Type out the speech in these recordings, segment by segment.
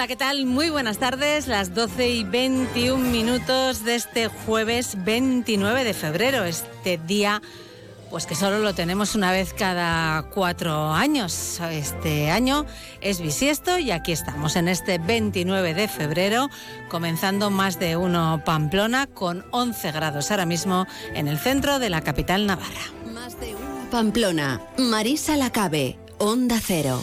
Hola, ¿qué tal? Muy buenas tardes, las 12 y 21 minutos de este jueves 29 de febrero, este día pues que solo lo tenemos una vez cada cuatro años. Este año es bisiesto y aquí estamos en este 29 de febrero, comenzando más de uno Pamplona con 11 grados ahora mismo en el centro de la capital navarra. Pamplona, Marisa Lacabe, Onda Cero.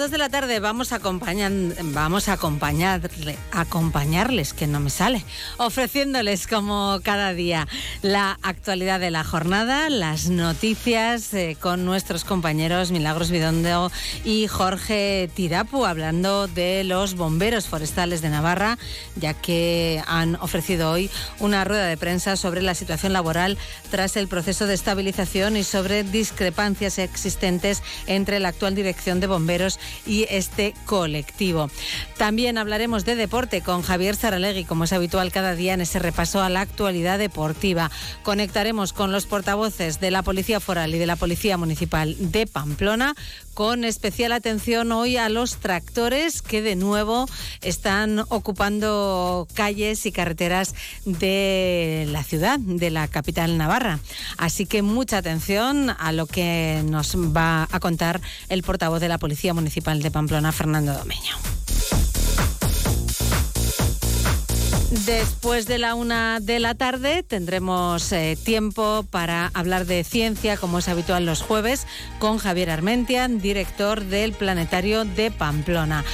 2 de la tarde vamos a, vamos a acompañarle, acompañarles, que no me sale, ofreciéndoles como cada día la actualidad de la jornada, las noticias eh, con nuestros compañeros Milagros Bidondo y Jorge Tirapu, hablando de los bomberos forestales de Navarra, ya que han ofrecido hoy una rueda de prensa sobre la situación laboral tras el proceso de estabilización y sobre discrepancias existentes entre la actual dirección de bomberos y este colectivo. También hablaremos de deporte con Javier Saralegui, como es habitual cada día en ese repaso a la actualidad deportiva. Conectaremos con los portavoces de la Policía Foral y de la Policía Municipal de Pamplona con especial atención hoy a los tractores que de nuevo están ocupando calles y carreteras de la ciudad, de la capital navarra. Así que mucha atención a lo que nos va a contar el portavoz de la Policía Municipal de Pamplona, Fernando Domeño. Después de la una de la tarde tendremos eh, tiempo para hablar de ciencia, como es habitual los jueves, con Javier Armentian, director del Planetario de Pamplona.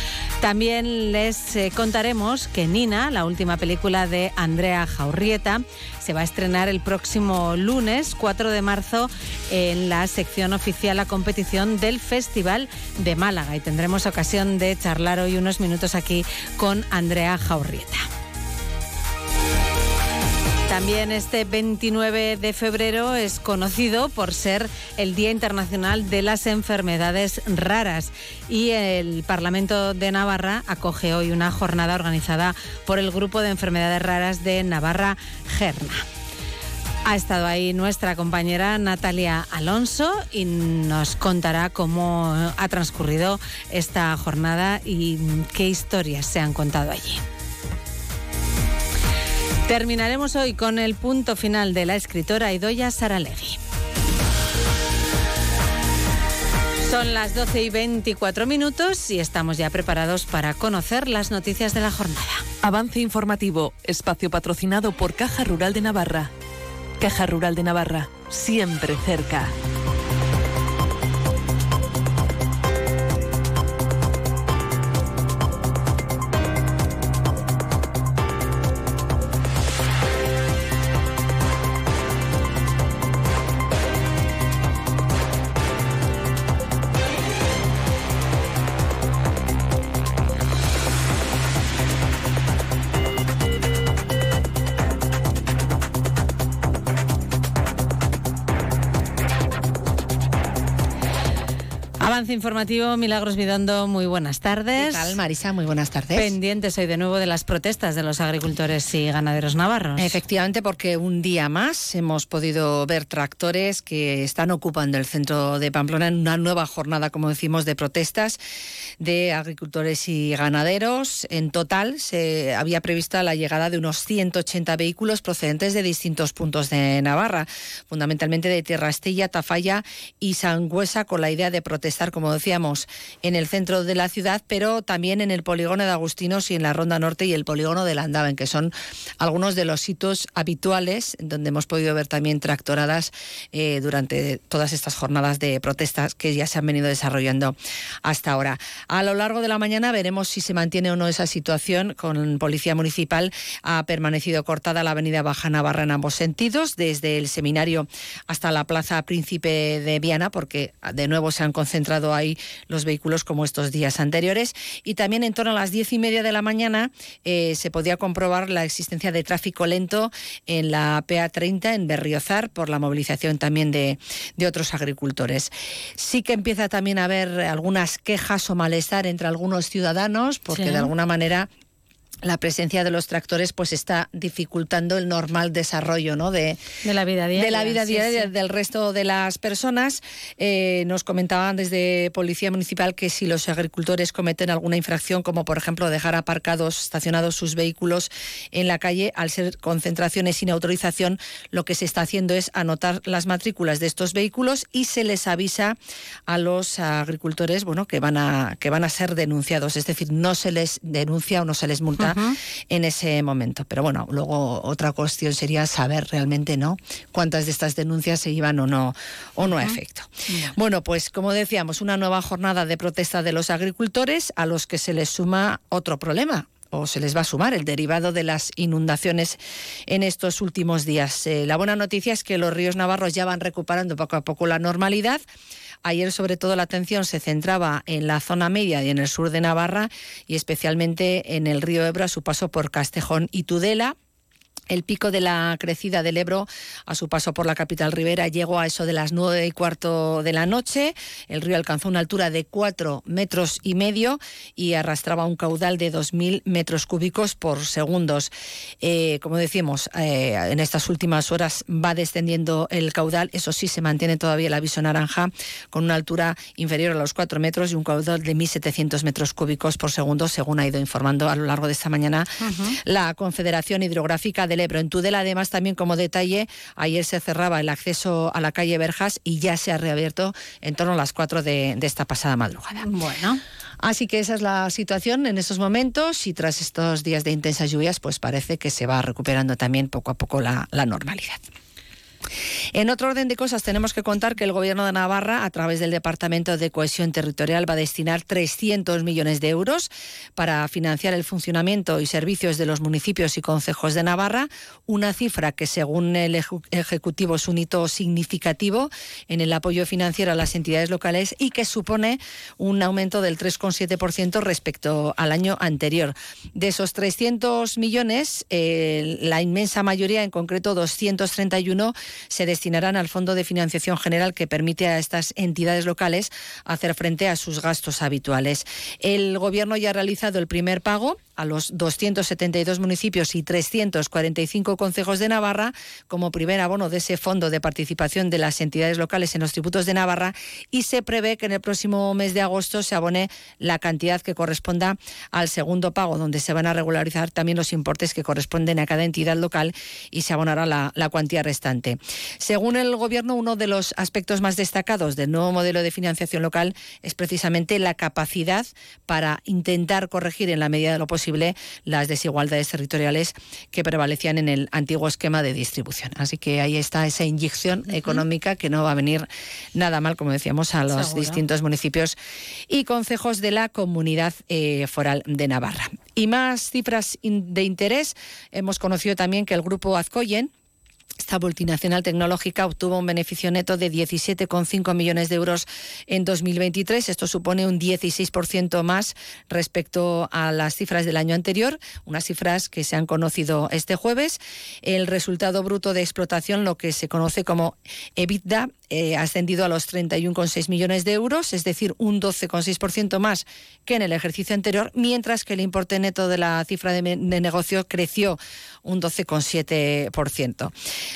También les eh, contaremos que Nina, la última película de Andrea Jaurrieta, se va a estrenar el próximo lunes 4 de marzo en la sección oficial a competición del Festival de Málaga y tendremos ocasión de charlar hoy unos minutos aquí con Andrea Jaurrieta. También este 29 de febrero es conocido por ser el Día Internacional de las Enfermedades Raras y el Parlamento de Navarra acoge hoy una jornada organizada por el Grupo de Enfermedades Raras de Navarra Gerna. Ha estado ahí nuestra compañera Natalia Alonso y nos contará cómo ha transcurrido esta jornada y qué historias se han contado allí. Terminaremos hoy con el punto final de la escritora Idoya Saralegui. Son las 12 y 24 minutos y estamos ya preparados para conocer las noticias de la jornada. Avance informativo, espacio patrocinado por Caja Rural de Navarra. Caja Rural de Navarra, siempre cerca. Informativo, Milagros Vidondo, muy buenas tardes. ¿Qué tal, Marisa? Muy buenas tardes. Pendientes hoy de nuevo de las protestas de los agricultores y ganaderos navarros. Efectivamente, porque un día más hemos podido ver tractores que están ocupando el centro de Pamplona en una nueva jornada, como decimos, de protestas de agricultores y ganaderos. En total se había prevista la llegada de unos 180 vehículos procedentes de distintos puntos de Navarra, fundamentalmente de Tierra Estella, Tafalla y Sangüesa, con la idea de protestar como en el centro de la ciudad, pero también en el polígono de Agustinos y en la Ronda Norte y el polígono de Landaven, que son algunos de los sitios habituales donde hemos podido ver también tractoradas eh, durante todas estas jornadas de protestas que ya se han venido desarrollando hasta ahora. A lo largo de la mañana veremos si se mantiene o no esa situación. Con Policía Municipal ha permanecido cortada la avenida Baja Navarra en ambos sentidos, desde el seminario hasta la Plaza Príncipe de Viana, porque de nuevo se han concentrado entrado los vehículos como estos días anteriores. Y también en torno a las diez y media de la mañana eh, se podía comprobar la existencia de tráfico lento en la PA30 en Berriozar por la movilización también de, otros agricultores. Sí que empieza también a haber algunas quejas o malestar entre algunos ciudadanos porque de alguna manera la presencia de los tractores pues está dificultando el normal desarrollo ¿no? de, la vida diaria, de la vida diaria del resto de las personas. Eh, nos comentaban desde Policía Municipal que si los agricultores cometen alguna infracción, como por ejemplo dejar aparcados, estacionados sus vehículos en la calle, al ser concentraciones sin autorización, lo que se está haciendo es anotar las matrículas de estos vehículos y se les avisa a los agricultores bueno, que, van a, que van a ser denunciados. Es decir, no se les denuncia o no se les multa en ese momento. Pero bueno, luego otra cuestión sería saber realmente, ¿no? Cuántas de estas denuncias se iban o no, o no a efecto. Bueno, pues como decíamos, una nueva jornada de protesta de los agricultores a los que se les suma otro problema, o se les va a sumar el derivado de las inundaciones en estos últimos días. Eh, la buena noticia es que los ríos navarros ya van recuperando poco a poco la normalidad. Ayer, sobre todo, la atención se centraba en la zona media y en el sur de Navarra y especialmente en el río Ebro a su paso por Castejón y Tudela. El pico de la crecida del Ebro a su paso por la capital ribera llegó a eso de las nueve y cuarto de la noche. El río alcanzó una altura de cuatro metros y medio y arrastraba un caudal de dos mil metros cúbicos por segundos. Eh, como decimos, eh, en estas últimas horas va descendiendo el caudal. Eso sí, se mantiene todavía el aviso naranja con una altura inferior a los cuatro metros y un caudal de 1.700 metros cúbicos por segundo, según ha ido informando a lo largo de esta mañana la Confederación Hidrográfica de en Tudela, además, también como detalle, ayer se cerraba el acceso a la calle Berjas y ya se ha reabierto en torno a las 4 de, esta pasada madrugada. Bueno. Así que esa es la situación en estos momentos y tras estos días de intensas lluvias, pues parece que se va recuperando también poco a poco la normalidad. En otro orden de cosas, tenemos que contar que el Gobierno de Navarra, a través del Departamento de Cohesión Territorial, va a destinar 300 millones de euros para financiar el funcionamiento y servicios de los municipios y concejos de Navarra, una cifra que, según el Ejecutivo, es un hito significativo en el apoyo financiero a las entidades locales y que supone un aumento del 3,7% respecto al año anterior. De esos 300 millones, eh, la inmensa mayoría, en concreto 231, se destinarán al Fondo de Financiación General que permite a estas entidades locales hacer frente a sus gastos habituales. El Gobierno ya ha realizado el primer pago a los 272 municipios y 345 concejos de Navarra como primer abono de ese fondo de participación de las entidades locales en los tributos de Navarra y se prevé que en el próximo mes de agosto se abone la cantidad que corresponda al segundo pago, donde se van a regularizar también los importes que corresponden a cada entidad local y se abonará la, cuantía restante. Según el Gobierno, uno de los aspectos más destacados del nuevo modelo de financiación local es precisamente la capacidad para intentar corregir en la medida de lo posible las desigualdades territoriales que prevalecían en el antiguo esquema de distribución. Así que ahí está esa inyección económica que no va a venir nada mal, como decíamos, a los distintos municipios y concejos de la comunidad eh, foral de Navarra. Y más cifras de interés. Hemos conocido también que el grupo Azcoyen, esta multinacional tecnológica obtuvo un beneficio neto de 17,5 millones de euros en 2023. Esto supone un 16% más respecto a las cifras del año anterior, unas cifras que se han conocido este jueves. El resultado bruto de explotación, lo que se conoce como EBITDA, eh, ascendido a los 31,6 millones de euros, es decir, un 12,6% más que en el ejercicio anterior, mientras que el importe neto de la cifra de, de negocio creció un 12,7%.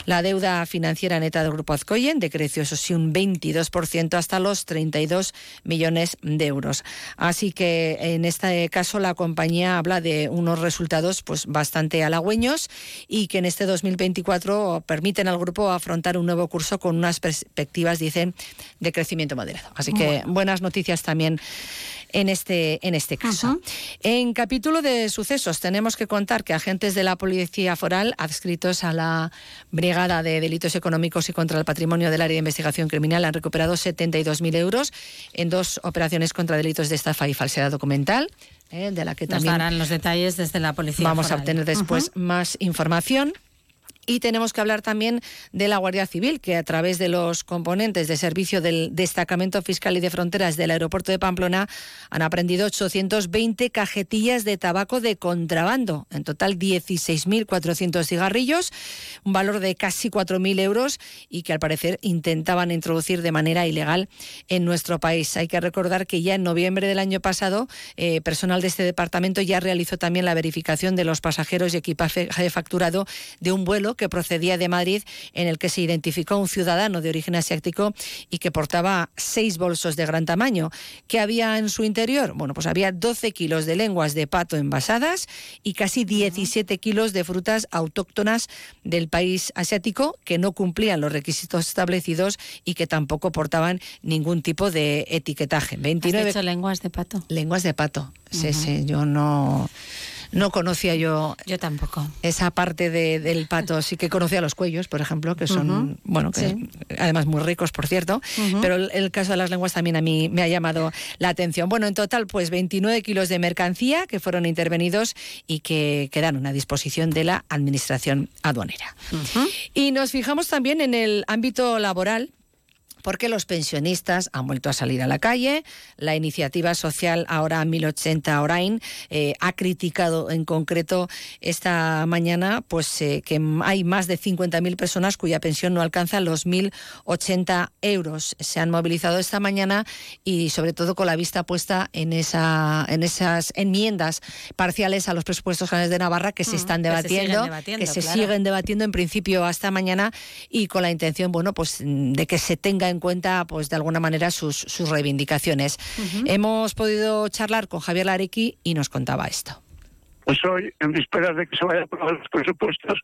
La deuda financiera neta del Grupo Azcoyen decreció, eso sí, un 22% hasta los 32 millones de euros. Así que en este caso la compañía habla de unos resultados pues bastante halagüeños y que en este 2024 permiten al grupo afrontar un nuevo curso con unas perspectivas, dicen, de crecimiento moderado. Así que buenas noticias también en este, en este caso. En capítulo de sucesos tenemos que contar que agentes de la Policía Foral adscritos a la Brigada de Delitos Económicos y contra el Patrimonio del Área de Investigación Criminal han recuperado 72.000 euros en dos operaciones contra delitos de estafa y falsedad documental. Eh, de la que también Nos darán los detalles desde la policía. Vamos a obtener después más información. Y tenemos que hablar también de la Guardia Civil, que a través de los componentes de servicio del Destacamento Fiscal y de Fronteras del Aeropuerto de Pamplona han aprendido 820 cajetillas de tabaco de contrabando. En total, 16.400 cigarrillos, un valor de casi 4.000 euros y que al parecer intentaban introducir de manera ilegal en nuestro país. Hay que recordar que ya en noviembre del año pasado, eh, personal de este departamento ya realizó también la verificación de los pasajeros y equipaje facturado de un vuelo que procedía de Madrid, en el que se identificó un ciudadano de origen asiático y que portaba seis bolsos de gran tamaño. ¿Qué había en su interior? Bueno, pues había 12 kilos de lenguas de pato envasadas y casi 17 kilos de frutas autóctonas del país asiático que no cumplían los requisitos establecidos y que tampoco portaban ningún tipo de etiquetaje. 29 ¿Has lenguas de pato. Lenguas de pato. Sí, sí, yo no no conocía yo. Yo tampoco. Esa parte del pato. Sí que conocía los cuellos, por ejemplo, que son, bueno, que además muy ricos, por cierto. Pero el, caso de las lenguas también a mí me ha llamado la atención. Bueno, en total, pues 29 kilos de mercancía que fueron intervenidos y que quedaron a disposición de la Administración aduanera. Y nos fijamos también en el ámbito laboral porque los pensionistas han vuelto a salir a la calle. La iniciativa social ahora 1080 Orain eh, ha criticado en concreto esta mañana pues eh, que hay más de 50.000 personas cuya pensión no alcanza los 1.080 euros. Se han movilizado esta mañana y sobre todo con la vista puesta en, esa, en esas enmiendas parciales a los presupuestos generales de Navarra que se están debatiendo, que se, siguen debatiendo, en principio hasta mañana y con la intención bueno pues de que se tenga en cuenta, pues de alguna manera, sus, sus reivindicaciones. Hemos podido charlar con Javier Larequi y nos contaba esto. Pues hoy, en vísperas de que se vayan a aprobar los presupuestos,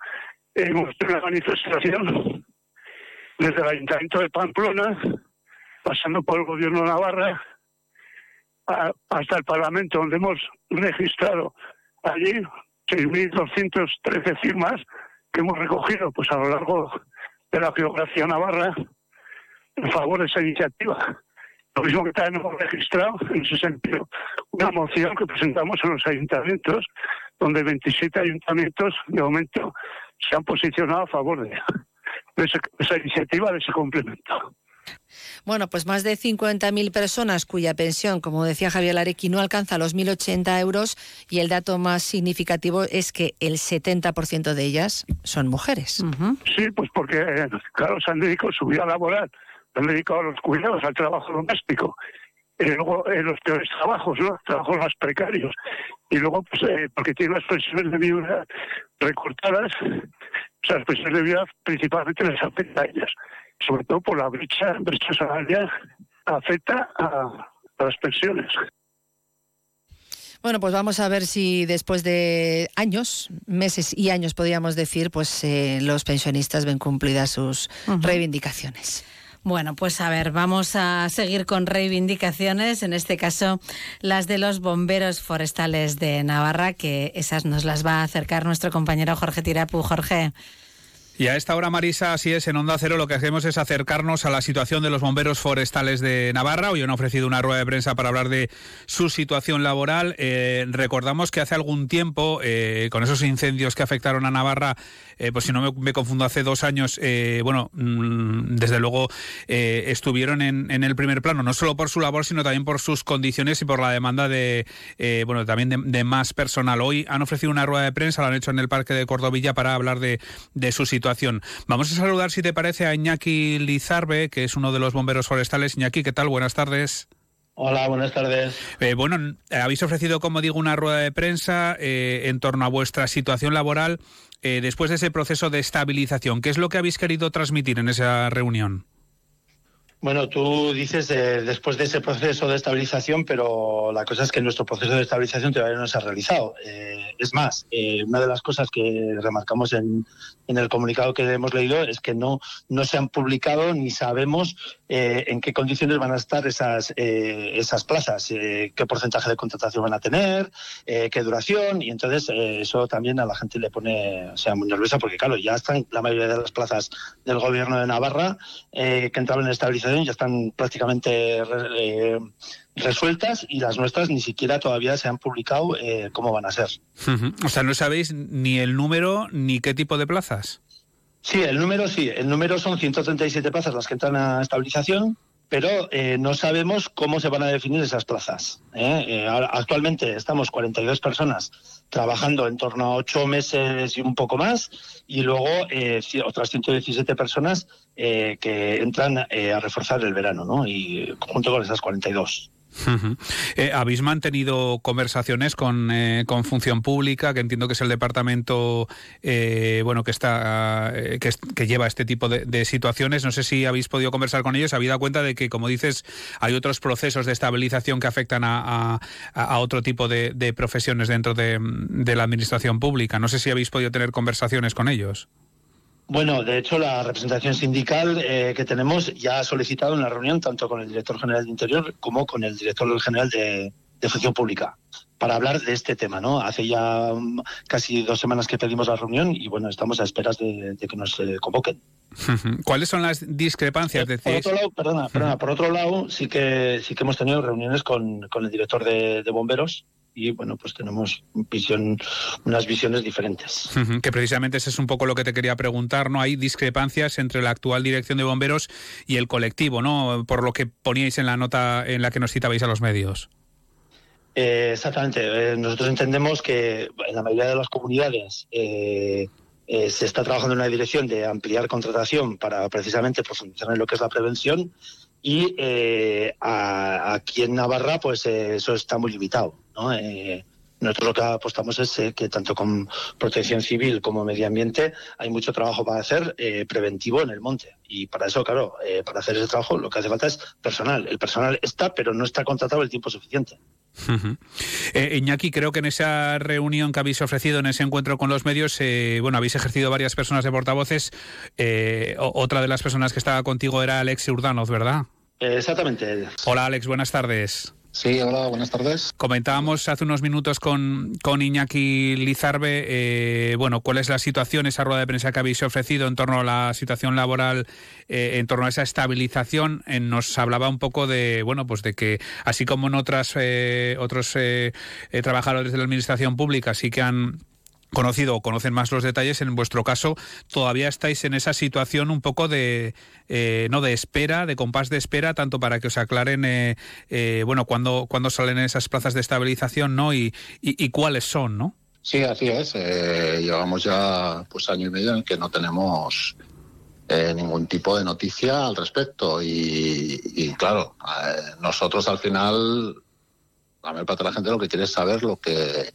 hemos tenido una manifestación desde el Ayuntamiento de Pamplona, pasando por el Gobierno de Navarra, hasta el Parlamento, donde hemos registrado allí 6.213 firmas que hemos recogido pues a lo largo de la geografía navarra en favor de esa iniciativa. Lo mismo que también hemos registrado, en ese sentido, una moción que presentamos en los ayuntamientos, donde 27 ayuntamientos, de momento, se han posicionado a favor de, esa, iniciativa, de ese complemento. Bueno, pues más de 50.000 personas cuya pensión, como decía Javier Larequi, no alcanza los 1.080 euros y el dato más significativo es que el 70% de ellas son mujeres. Sí, pues porque, eh, claro, se han dedicado su vida laboral han dedicado a los cuidados, al trabajo doméstico. Y luego en los peores trabajos, ¿no? Trabajos más precarios. Y luego, pues, eh, porque tienen las pensiones de vida recortadas, o sea, las pensiones de vida principalmente les afecta a ellas. Sobre todo por la brecha, brecha salarial afecta a, las pensiones. Bueno, pues vamos a ver si después de años, meses y años, podríamos decir, pues eh, los pensionistas ven cumplidas sus reivindicaciones. Bueno, pues a ver, vamos a seguir con reivindicaciones, en este caso las de los bomberos forestales de Navarra, que esas nos las va a acercar nuestro compañero Jorge Tirapu. Jorge. Y a esta hora, Marisa, así es, en Onda Cero lo que hacemos es acercarnos a la situación de los bomberos forestales de Navarra. Hoy han ofrecido una rueda de prensa para hablar de su situación laboral. Eh, recordamos que hace algún tiempo, eh, con esos incendios que afectaron a Navarra, eh, pues si no me, confundo, hace dos años, bueno, mm, desde luego estuvieron en, el primer plano, no solo por su labor, sino también por sus condiciones y por la demanda de, bueno, también de, más personal. Hoy han ofrecido una rueda de prensa, la han hecho en el Parque de Cordovilla para hablar de, de su situación Vamos a saludar, si te parece, a Iñaki Lizarbe, que es uno de los bomberos forestales. Iñaki, ¿qué tal? Buenas tardes. Hola, buenas tardes. Eh, bueno, habéis ofrecido, como digo, una rueda de prensa eh, en torno a vuestra situación laboral eh, después de ese proceso de estabilización. ¿Qué es lo que habéis querido transmitir en esa reunión? Bueno, tú dices después de ese proceso de estabilización, pero la cosa es que nuestro proceso de estabilización todavía no se ha realizado. es más, una de las cosas que remarcamos en, el comunicado que hemos leído es que no, no se han publicado ni sabemos eh, en qué condiciones van a estar esas, eh, esas plazas, eh, qué porcentaje de contratación van a tener, qué duración, y entonces eso también a la gente le pone, o sea, muy nerviosa porque, claro, ya están la mayoría de las plazas del gobierno de Navarra que entraban en estabilización ya están prácticamente resueltas y las nuestras ni siquiera todavía se han publicado cómo van a ser. O sea, no sabéis ni el número ni qué tipo de plazas. Sí, el número sí, el número son 137 plazas las que entran a estabilización, pero eh, no sabemos cómo se van a definir esas plazas. ¿eh? Eh, actualmente estamos 42 personas trabajando en torno a 8 meses y un poco más, y luego otras 117 personas que entran a reforzar el verano, ¿no? y junto con esas 42. Eh, ¿Habéis mantenido conversaciones con, eh, con, Función Pública, que entiendo que es el departamento eh, bueno que está que, lleva este tipo de, situaciones? No sé si habéis podido conversar con ellos. Habéis dado cuenta de que, como dices, hay otros procesos de estabilización que afectan a, otro tipo de, profesiones dentro de, de la administración pública. No sé si habéis podido tener conversaciones con ellos. Bueno, de hecho, la representación sindical eh, que tenemos ya ha solicitado una reunión tanto con el director general de Interior como con el director general de, Función Pública para hablar de este tema, ¿no? Hace ya mm, casi dos semanas que pedimos la reunión y bueno, estamos a esperas de, que nos eh, convoquen. ¿Cuáles son las discrepancias? por otro lado, perdona, perdona, por otro lado, sí que sí que hemos tenido reuniones con, con el director de bomberos y bueno, pues tenemos visión, unas visiones diferentes. Que precisamente ese es un poco lo que te quería preguntar, ¿no? Hay discrepancias entre la actual dirección de bomberos y el colectivo, ¿no? Por lo que poníais en la nota en la que nos citabais a los medios. Eh, exactamente. Eh, nosotros entendemos que en la mayoría de las comunidades eh, se está trabajando en una dirección de ampliar contratación para precisamente profundizar en lo que es la prevención y aquí en Navarra pues eso está muy limitado. Eh, nosotros lo que apostamos es eh, que tanto con protección civil como medio ambiente hay mucho trabajo para hacer eh, preventivo en el monte. Y para eso, claro, para hacer ese trabajo lo que hace falta es personal. El personal está, pero no está contratado el tiempo suficiente. Iñaki, creo que en esa reunión que habéis ofrecido, en ese encuentro con los medios, bueno, habéis ejercido varias personas de portavoces. otra de las personas que estaba contigo era Alex Urdanoz, ¿verdad? exactamente. Hola Alex, buenas tardes. Sí, hola, buenas tardes. Comentábamos hace unos minutos con, con Iñaki Lizarbe, eh, bueno, cuál es la situación, esa rueda de prensa que habéis ofrecido en torno a la situación laboral, eh, en torno a esa estabilización. Eh, nos hablaba un poco de, bueno, pues de que así como en otras otros trabajadores de la administración pública sí que han conocido o conocen más los detalles, en vuestro caso todavía estáis en esa situación un poco de eh, no de espera, de compás de espera, tanto para que os aclaren eh, eh, bueno cuándo cuando salen esas plazas de estabilización, ¿no? Y, y, cuáles son, ¿no? Sí, así es. llevamos ya pues año y medio en que no tenemos ningún tipo de noticia al respecto y, y claro, nosotros al final la mayor parte de la gente lo que quiere es saber lo que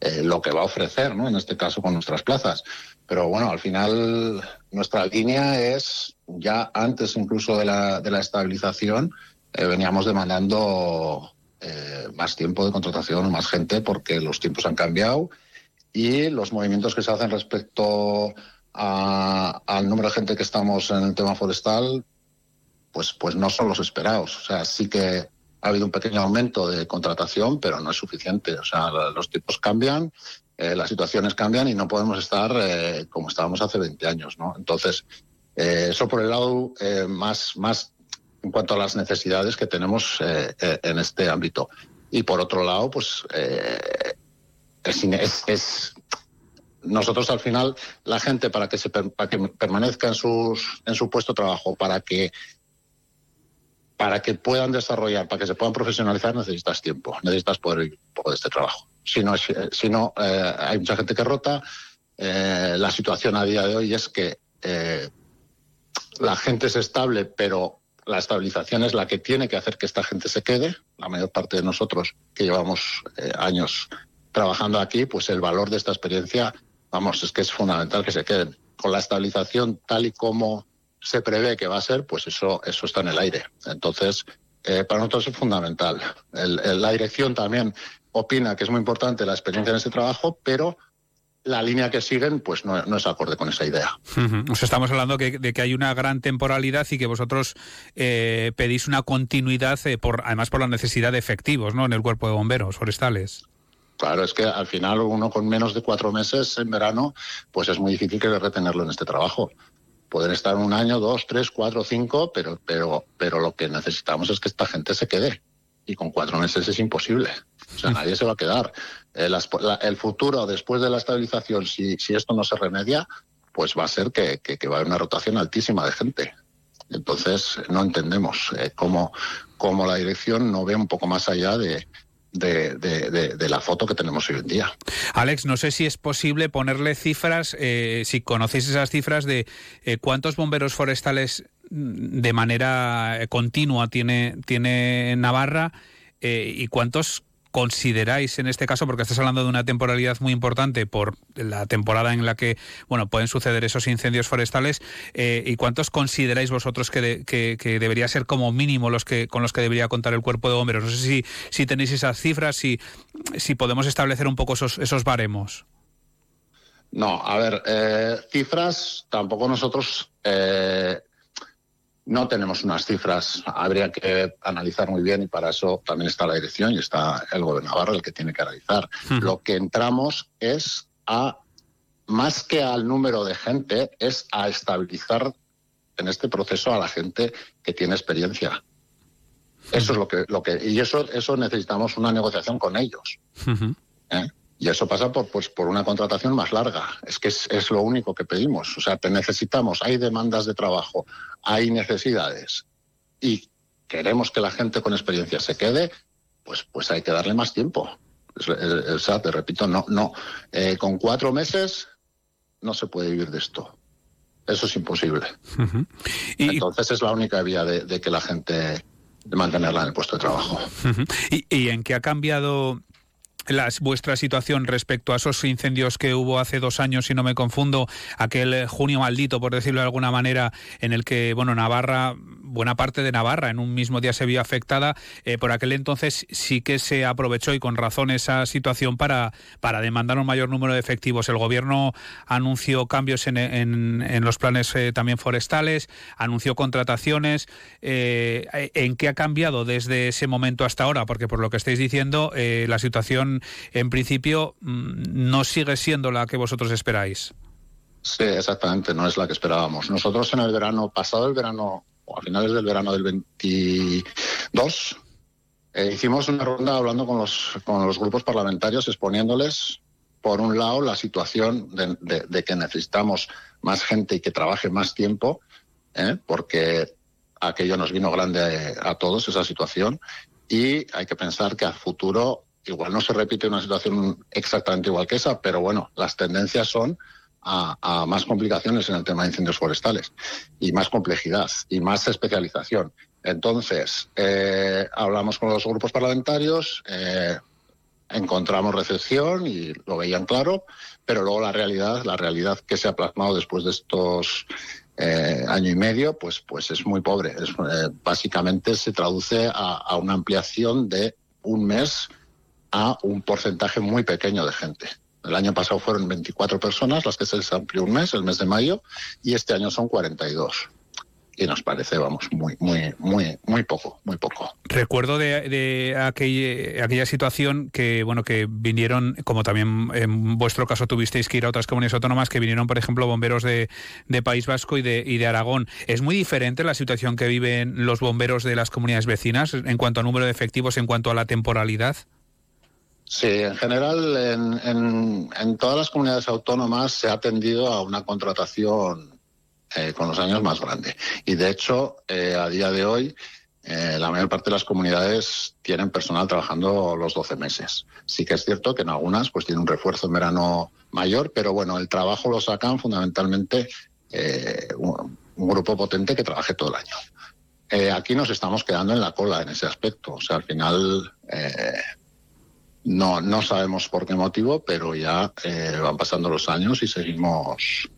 eh, lo que va a ofrecer, ¿no? En este caso con nuestras plazas. Pero bueno, al final nuestra línea es, ya antes incluso de la, de la estabilización, eh, veníamos demandando eh, más tiempo de contratación, más gente, porque los tiempos han cambiado y los movimientos que se hacen respecto al número de gente que estamos en el tema forestal, pues, pues no son los esperados. O sea, sí que ha habido un pequeño aumento de contratación, pero no es suficiente. O sea, los tipos cambian, eh, las situaciones cambian y no podemos estar eh, como estábamos hace 20 años, ¿no? Entonces, eh, eso por el lado más, más en cuanto a las necesidades que tenemos en este ámbito. Y por otro lado, pues es, nosotros al final la gente para que se para que permanezca en sus en su puesto de trabajo, para que para que puedan desarrollar, para que se puedan profesionalizar, necesitas tiempo, necesitas poder ir un poco de este trabajo. Si no, si no eh, hay mucha gente que rota. Eh, la situación a día de hoy es que eh, la gente es estable, pero la estabilización es la que tiene que hacer que esta gente se quede. La mayor parte de nosotros que llevamos años trabajando aquí, pues el valor de esta experiencia, vamos, es que es fundamental que se queden. Con la estabilización tal y como se prevé que va a ser, pues eso, eso está en el aire. Entonces, eh, para nosotros es fundamental. la dirección también opina que es muy importante la experiencia en este trabajo, pero la línea que siguen pues no, es acorde con esa idea. estamos hablando de que hay una gran temporalidad y que vosotros eh, pedís una continuidad, eh, por además por la necesidad de efectivos ¿no? en el cuerpo de bomberos forestales. Claro, es que al final uno con menos de cuatro meses en verano, pues es muy difícil que retenerlo en este trabajo. Pueden estar un año, dos, tres, cuatro, cinco, pero, pero, pero lo que necesitamos es que esta gente se quede. Y con cuatro meses es imposible. O sea, nadie se va a quedar. El, futuro después de la estabilización, si, si esto no se remedia, pues va a ser que, va a haber una rotación altísima de gente. Entonces, no entendemos eh, cómo, cómo la dirección no ve un poco más allá de, de, la foto que tenemos hoy en día. Alex, no sé si es posible ponerle cifras, eh, si conocéis esas cifras de eh, cuántos bomberos forestales mm, de manera continua tiene, tiene Navarra y cuántos consideráis en este caso, porque estás hablando de una temporalidad muy importante por la temporada en la que bueno pueden suceder esos incendios forestales, eh, y cuántos consideráis vosotros que, que, debería ser como mínimo los que con los que debería contar el cuerpo de bomberos? No sé si, si tenéis esas cifras, si, si podemos establecer un poco esos, esos baremos. No, a ver, eh, cifras tampoco nosotros eh, no tenemos unas cifras, habría que analizar muy bien y para eso también está la dirección y está el gobernador el que tiene que analizar. Lo que entramos es a, más que al número de gente, es a estabilizar en este proceso a la gente que tiene experiencia. Eso es lo que, lo que, y eso, eso necesitamos una negociación con ellos. Y eso pasa por, pues, por una contratación más larga. Es que es, lo único que pedimos. O sea, te necesitamos, hay demandas de trabajo, hay necesidades y queremos que la gente con experiencia se quede, pues, pues hay que darle más tiempo. O sea, te repito, no, no, eh, con cuatro meses no se puede vivir de esto. Eso es imposible. y... Entonces es la única vía de, que la gente de mantenerla en el puesto de trabajo. ¿Y, ¿Y, en qué ha cambiado vuestra situación respecto a esos incendios que hubo hace dos años, si no me confundo, aquel junio maldito, por decirlo de alguna manera, en el que, bueno, Navarra, buena parte de Navarra en un mismo día se vio afectada. Eh, por aquel entonces sí que se aprovechó y con razón esa situación para, para demandar un mayor número de efectivos. El gobierno anunció cambios en, en, los planes eh, también forestales, anunció contrataciones. Eh, ¿En qué ha cambiado desde ese momento hasta ahora? Porque por lo que estáis diciendo, la situación en principio mm, no sigue siendo la que vosotros esperáis. Sí, exactamente, no es la que esperábamos. Nosotros en el verano, pasado el verano, o a finales del verano del 22, eh, hicimos una ronda hablando con los, con los grupos parlamentarios, exponiéndoles, por un lado, la situación de, que necesitamos más gente y que trabaje más tiempo, ¿eh? porque aquello nos vino grande a todos, esa situación, y hay que pensar que a futuro Igual no se repite una situación exactamente igual que esa, pero bueno, las tendencias son a, más complicaciones en el tema de incendios forestales y más complejidad y más especialización. Entonces, eh, hablamos con los grupos parlamentarios, eh, encontramos recepción y lo veían claro, pero luego la realidad, la realidad que se ha plasmado después de estos eh, año y medio, pues, pues es muy pobre. básicamente se traduce a, una ampliación de un mes a un porcentaje muy pequeño de gente. El año pasado fueron 24 personas las que se les amplió un mes, el mes de mayo, y este año son 42 y nos parece, vamos, muy, muy, muy, muy poco, muy poco. Recuerdo de, de aquella, aquella situación que, bueno, que vinieron, como también en vuestro caso tuvisteis que ir a otras comunidades autónomas, que vinieron, por ejemplo, bomberos de, de País Vasco y de, y de Aragón. ¿Es muy diferente la situación que viven los bomberos de las comunidades vecinas en cuanto a número de efectivos, en cuanto a la temporalidad? Sí, en general en, en, todas las comunidades autónomas se ha tendido a una contratación eh, con los años más grande. Y de hecho, eh, a día de hoy, eh, la mayor parte de las comunidades tienen personal trabajando los 12 meses. Sí que es cierto que en algunas pues tiene un refuerzo en verano mayor, pero bueno, el trabajo lo sacan fundamentalmente un, un, grupo potente que trabaje todo el año. aquí nos estamos quedando en la cola en ese aspecto. O sea, al final no, no sabemos por qué motivo, pero ya eh, van pasando los años y seguimos,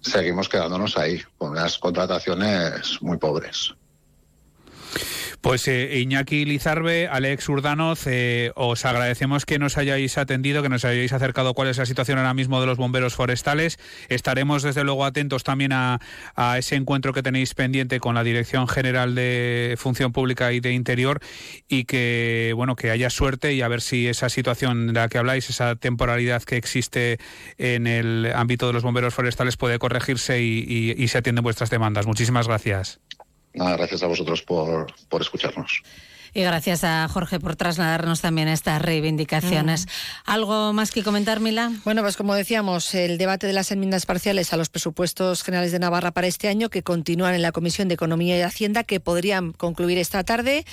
seguimos quedándonos ahí, con unas contrataciones muy pobres. Pues eh, Iñaki Lizarbe, Alex Urdanoz, eh, os agradecemos que nos hayáis atendido, que nos hayáis acercado cuál es la situación ahora mismo de los bomberos forestales. Estaremos desde luego atentos también a, ese encuentro que tenéis pendiente con la Dirección General de Función Pública y de Interior y que bueno que haya suerte y a ver si esa situación de la que habláis, esa temporalidad que existe en el ámbito de los bomberos forestales puede corregirse y se atienden vuestras demandas. Muchísimas gracias. Nada, gracias a vosotros por, por escucharnos. Y gracias a Jorge por trasladarnos también estas reivindicaciones. Mm. ¿Algo más que comentar, Mila? Bueno, pues como decíamos, el debate de las enmiendas parciales a los presupuestos generales de Navarra para este año, que continúan en la Comisión de Economía y Hacienda, que podrían concluir esta tarde.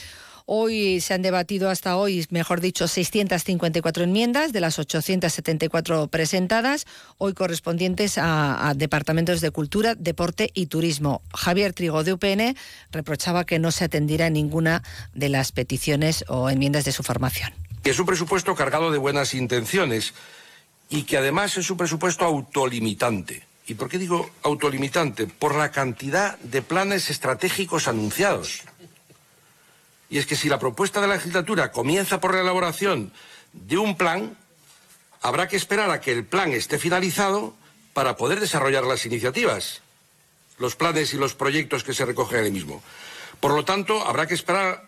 Hoy se han debatido hasta hoy, mejor dicho, 654 enmiendas de las 874 presentadas, hoy correspondientes a, departamentos de Cultura, Deporte y Turismo. Javier Trigo de UPN reprochaba que no se atendiera ninguna de las peticiones o enmiendas de su formación. Es un presupuesto cargado de buenas intenciones y que además es un presupuesto autolimitante. ¿Y por qué digo autolimitante? Por la cantidad de planes estratégicos anunciados. Y es que si la propuesta de la legislatura comienza por la elaboración de un plan, habrá que esperar a que el plan esté finalizado para poder desarrollar las iniciativas, los planes y los proyectos que se recogen en el mismo. Por lo tanto, habrá que esperar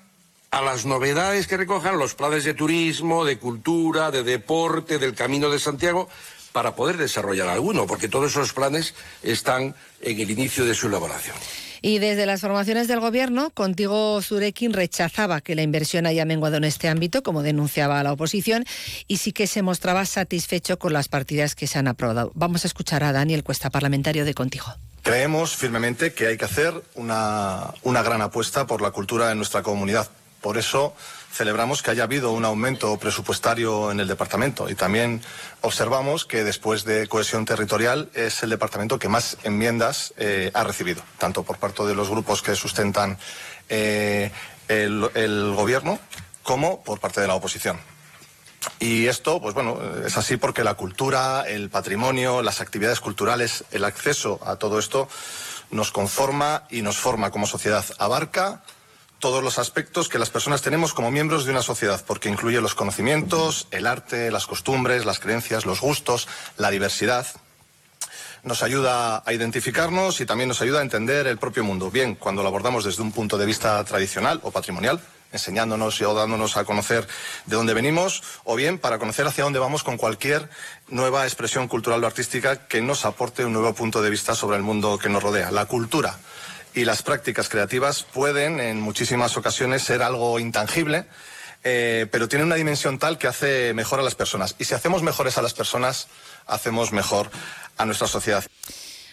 a las novedades que recojan los planes de turismo, de cultura, de deporte, del Camino de Santiago, para poder desarrollar alguno, porque todos esos planes están en el inicio de su elaboración. Y desde las formaciones del Gobierno, Contigo Zurekin rechazaba que la inversión haya menguado en este ámbito, como denunciaba la oposición, y sí que se mostraba satisfecho con las partidas que se han aprobado. Vamos a escuchar a Daniel Cuesta, parlamentario de Contigo. Creemos firmemente que hay que hacer una, una gran apuesta por la cultura en nuestra comunidad. Por eso celebramos que haya habido un aumento presupuestario en el departamento y también observamos que después de cohesión territorial es el departamento que más enmiendas eh, ha recibido, tanto por parte de los grupos que sustentan eh, el, el gobierno como por parte de la oposición. Y esto, pues bueno, es así porque la cultura, el patrimonio, las actividades culturales, el acceso a todo esto nos conforma y nos forma como sociedad. Abarca todos los aspectos que las personas tenemos como miembros de una sociedad, porque incluye los conocimientos, el arte, las costumbres, las creencias, los gustos, la diversidad. Nos ayuda a identificarnos y también nos ayuda a entender el propio mundo, bien cuando lo abordamos desde un punto de vista tradicional o patrimonial, enseñándonos o dándonos a conocer de dónde venimos, o bien para conocer hacia dónde vamos con cualquier nueva expresión cultural o artística que nos aporte un nuevo punto de vista sobre el mundo que nos rodea. La cultura y las prácticas creativas pueden en muchísimas ocasiones ser algo intangible, eh, pero tienen una dimensión tal que hace mejor a las personas. Y si hacemos mejores a las personas, hacemos mejor a nuestra sociedad.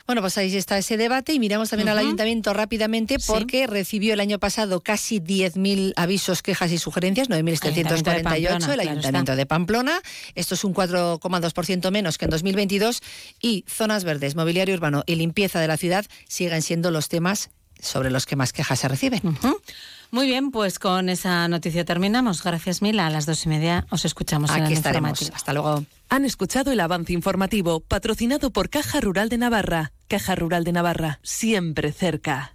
Bueno, pues ahí está ese debate y miramos también uh -huh. al ayuntamiento rápidamente porque sí. recibió el año pasado casi 10.000 avisos, quejas y sugerencias, 9.748, el Ayuntamiento de Pamplona. Esto es un 4,2% menos que en 2022 y zonas verdes, mobiliario urbano y limpieza de la ciudad siguen siendo los temas sobre los que más quejas se reciben. Uh -huh. Muy bien, pues con esa noticia terminamos. Gracias, Mila. A las dos y media os escuchamos Aquí en el estaremos. informativo. Hasta luego. Han escuchado el avance informativo patrocinado por Caja Rural de Navarra. Caja Rural de Navarra, siempre cerca.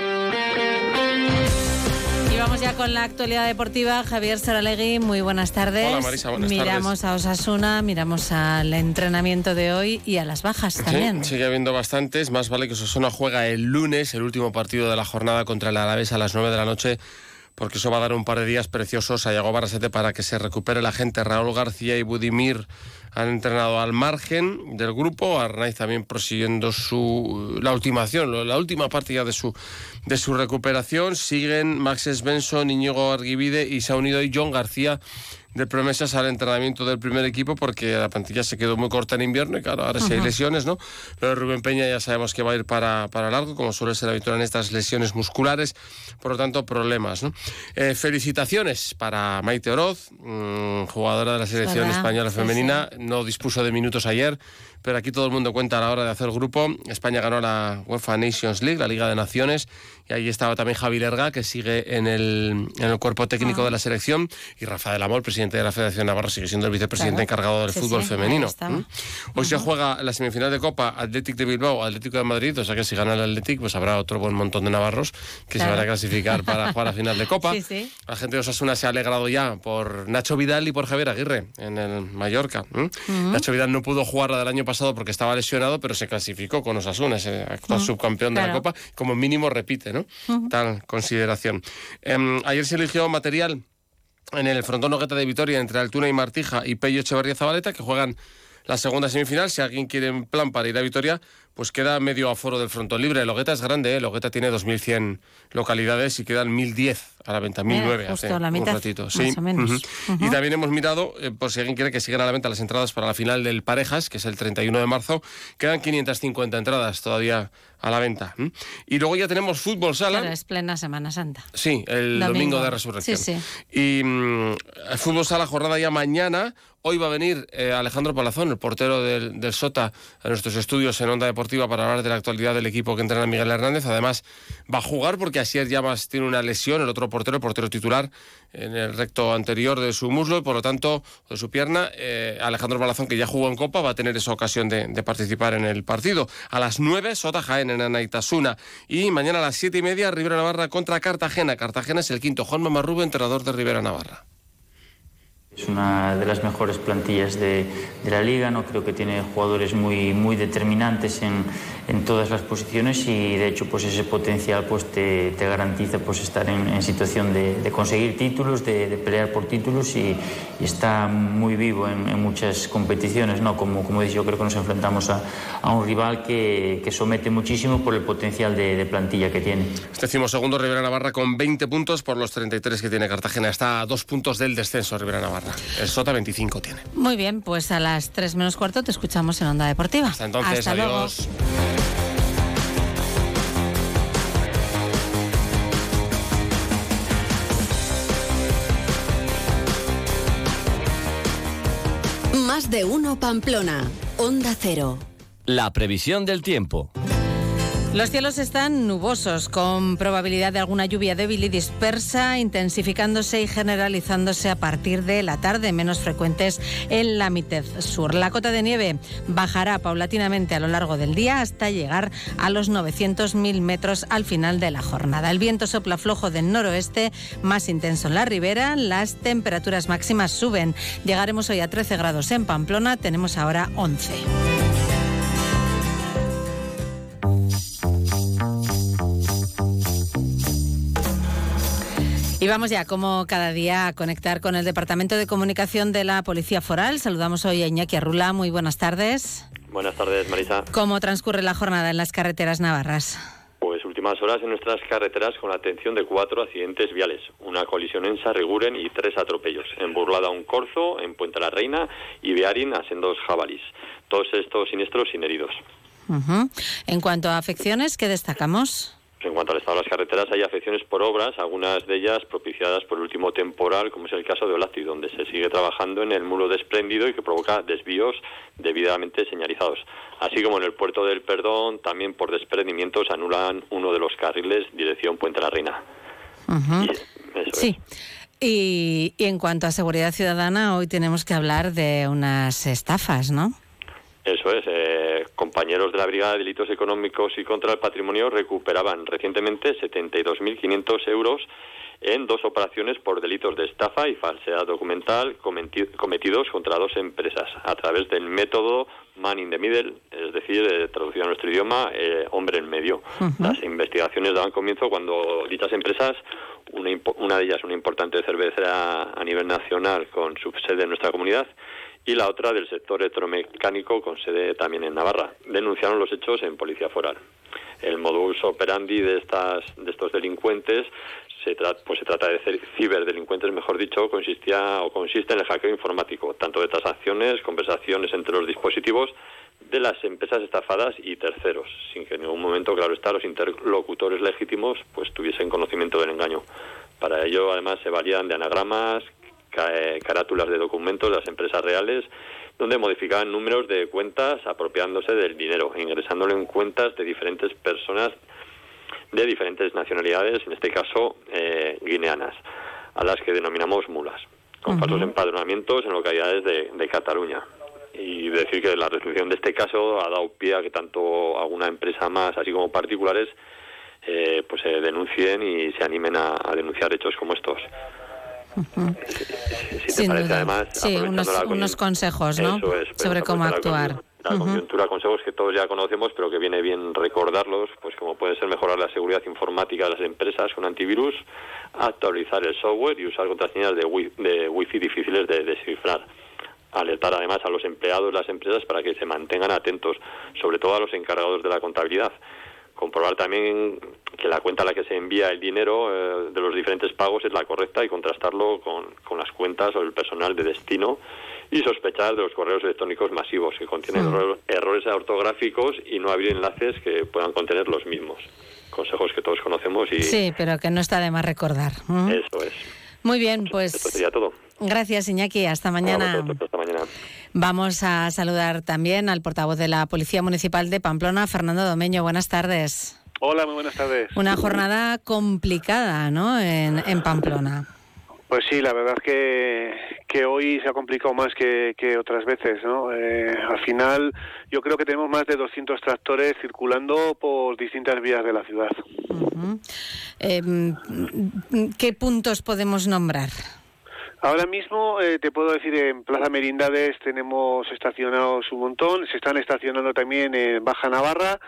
Ya con la actualidad deportiva. Javier Saralegui, muy buenas tardes. Hola Marisa, buenas miramos tardes. a Osasuna, miramos al entrenamiento de hoy y a las bajas también. Sí, sigue habiendo bastantes. Más vale que Osasuna juega el lunes, el último partido de la jornada contra el Alavés a las 9 de la noche porque eso va a dar un par de días preciosos a Iago Barrasete para que se recupere la gente. Raúl García y Budimir han entrenado al margen del grupo, Arnaiz también prosiguiendo su la ultimación, la última parte ya de su de su recuperación. Siguen Max Svensson, Íñigo Arguivide y se ha unido John García de promesas al entrenamiento del primer equipo porque la plantilla se quedó muy corta en invierno y claro, ahora sí hay lesiones, ¿no? Lo de Rubén Peña ya sabemos que va a ir para, para largo, como suele ser habitual en estas lesiones musculares, por lo tanto, problemas, ¿no? Eh, felicitaciones para Maite Oroz, mmm, jugadora de la selección española Sí, femenina, no dispuso de minutos ayer, pero aquí todo el mundo cuenta a la hora de hacer grupo. España ganó la UEFA Nations League, la Liga de Naciones, y ahí estaba también Javi Lerga, que sigue en el, en el cuerpo técnico Ah. de la selección, y Rafael Amor, presidente de la Federación Navarra, sigue siendo el vicepresidente Claro. encargado del Sí, fútbol sí, femenino. ¿Mm? Hoy se juega la semifinal de Copa Atlético de Bilbao, Atlético de Madrid, o sea que si gana el Atlético, pues habrá otro buen montón de navarros que Claro. se van a clasificar para jugar la final de Copa. Sí, sí. La gente de Osasuna se ha alegrado ya por Nacho Vidal y por Javier Aguirre en el Mallorca. Nacho Vidal no pudo jugar la del año pasado porque estaba lesionado, pero se clasificó con Osasuna, es el actual subcampeón de la. Copa. Como mínimo repite, ¿no? Tal consideración. Em, ayer se eligió material en el frontón Ogueta de Vitoria entre Altuna y Martija y Pello Echeverría Zabaleta, que juegan la segunda semifinal. Si alguien quiere en plan para ir a Vitoria, pues queda medio aforo del frontón libre. El Ogueta es grande, ¿eh? el Ogueta tiene 2.100 localidades y quedan 1.010 a la venta, 1.009 justo hace la un ratito. más Sí. o menos. Y también hemos mirado, eh, por si alguien quiere que sigan a la venta las entradas para la final del Parejas, que es el 31 de marzo, quedan 550 entradas todavía a la venta. Y luego ya tenemos fútbol sala. Claro, es plena Semana Santa. Sí, el domingo, Domingo. de resurrección. Sí, sí. Y mm, fútbol sala jornada ya mañana. Hoy va a venir eh, Alejandro Palazón, el portero del, del Sota, a nuestros estudios en Onda Deportiva para hablar de la actualidad del equipo que entrena Miguel Hernández. Además, va a jugar porque Asier Llamas tiene una lesión, el otro portero, el portero titular, en el recto anterior de su muslo y por lo tanto de su pierna. Eh, Alejandro Palazón, que ya jugó en Copa, va a tener esa ocasión de, participar en el partido. A las 9, Sota Jaén en Anaitasuna. Y mañana a las 7 y media, Rivera Navarra contra Cartagena. Cartagena es el quinto. Juan Mamarrube, entrenador de Rivera Navarra. Es una de las mejores plantillas de, de la liga, no creo que tiene jugadores muy, muy determinantes en, en todas las posiciones y de hecho pues ese potencial pues te, te garantiza pues estar en, en situación de, de conseguir títulos, de, de pelear por títulos y, y está muy vivo en, en muchas competiciones, ¿no? Como, como dice, yo creo que nos enfrentamos a, a un rival que, que somete muchísimo por el potencial de, plantilla que tiene. Este segundo Rivera Navarra con 20 puntos por los 33 que tiene Cartagena. Está a dos puntos del descenso Rivera Navarra. El Sota 25 tiene. Muy bien, pues a las 3 menos cuarto te escuchamos en Onda Deportiva. Hasta entonces, Hasta luego. adiós. Más de uno Pamplona. Onda Cero. La previsión del tiempo. Los cielos están nubosos, con probabilidad de alguna lluvia débil y dispersa, intensificándose y generalizándose a partir de la tarde, menos frecuentes en la mitad sur. La cota de nieve bajará paulatinamente a lo largo del día hasta llegar a los 900.000 metros al final de la jornada. El viento sopla flojo del noroeste, más intenso en la ribera. Las temperaturas máximas suben. Llegaremos hoy a 13 grados en Pamplona, tenemos ahora 11. Y vamos ya, como cada día, a conectar con el Departamento de Comunicación de la Policía Foral. Saludamos hoy a Iñaki Arrula. Muy buenas tardes. Buenas tardes, Marisa. ¿Cómo transcurre la jornada en las carreteras navarras? Pues últimas horas en nuestras carreteras con la atención de cuatro accidentes viales. Una colisión en Sarriguren y tres atropellos. En Burlada un corzo, en Puente la Reina y Bearin a sendos jabalís. Todos estos siniestros sin heridos. En cuanto a afecciones, ¿qué destacamos? En cuanto al estado de las carreteras, hay afecciones por obras, algunas de ellas propiciadas por el último temporal, como es el caso de Olazti, donde se sigue trabajando en el muro desprendido y que provoca desvíos debidamente señalizados. Así como en el puerto del Perdón, también por desprendimientos anulan uno de los carriles dirección Puente la Reina. Sí. Y, y en cuanto a seguridad ciudadana, hoy tenemos que hablar de unas estafas, ¿no? Eso es. eh, compañeros de la Brigada de Delitos Económicos y contra el Patrimonio recuperaban recientemente 72.500 euros en dos operaciones por delitos de estafa y falsedad documental cometi- cometidos contra dos empresas a través del método man in the middle, es decir, eh, traducido a nuestro idioma, eh, hombre en medio. Las investigaciones daban comienzo cuando dichas empresas, una, una de ellas una importante cervecera a nivel nacional con su sede en nuestra comunidad, y la otra del sector electromecánico con sede también en Navarra. Denunciaron los hechos en Policía Foral. El modus operandi de estas de estos delincuentes se trata pues se trata de ciberdelincuentes, mejor dicho, consistía o consiste en el hackeo informático, tanto de transacciones, conversaciones entre los dispositivos de las empresas estafadas y terceros, sin que en ningún momento, claro está, los interlocutores legítimos pues tuviesen conocimiento del engaño. Para ello, además, se valían de anagramas, carátulas de documentos de las empresas reales, donde modificaban números de cuentas apropiándose del dinero, ingresándolo en cuentas de diferentes personas de diferentes nacionalidades, en este caso eh, guineanas, a las que denominamos mulas, con falsos empadronamientos en localidades de, de Cataluña. Y decir que la resolución de este caso ha dado pie a que tanto alguna empresa más, así como particulares, eh, pues se denuncien y se animen a, a denunciar hechos como estos. Si te Sin parece, duda. además, Sí, unos, consejos, ¿no? Es, Sobre cómo la actuar. La coyuntura, consejos que todos ya conocemos, pero que viene bien recordarlos, pues como puede ser mejorar la seguridad informática de las empresas con antivirus, actualizar el software y usar contraseñas de, wi de wifi difíciles de descifrar. Alertar además a los empleados de las empresas para que se mantengan atentos, sobre todo a los encargados de la contabilidad. Comprobar también que la cuenta a la que se envía el dinero eh, de los diferentes pagos es la correcta y contrastarlo con, con las cuentas o el personal de destino y sospechar de los correos electrónicos masivos que contienen erro- errores ortográficos y no abrir enlaces que puedan contener los mismos. Consejos que todos conocemos y Sí, pero que no está de más recordar. ¿Mm? eso es. Muy bien, Esto pues sería todo. gracias Iñaki, hasta mañana. Hasta mañana. Vamos a saludar también al portavoz de la Policía Municipal de Pamplona, Fernando Domeño. Buenas tardes. Hola, muy buenas tardes. Una jornada complicada, ¿no? En, en Pamplona. Pues sí, la verdad que, que hoy se ha complicado más que, que otras veces, ¿no? Eh, al final yo creo que tenemos más de 200 tractores circulando por distintas vías de la ciudad. Eh, ¿Qué puntos podemos nombrar? Ahora mismo eh, te puedo decir en Plaza Merindades tenemos estacionados un montón, se están estacionando también en Baja Navarra,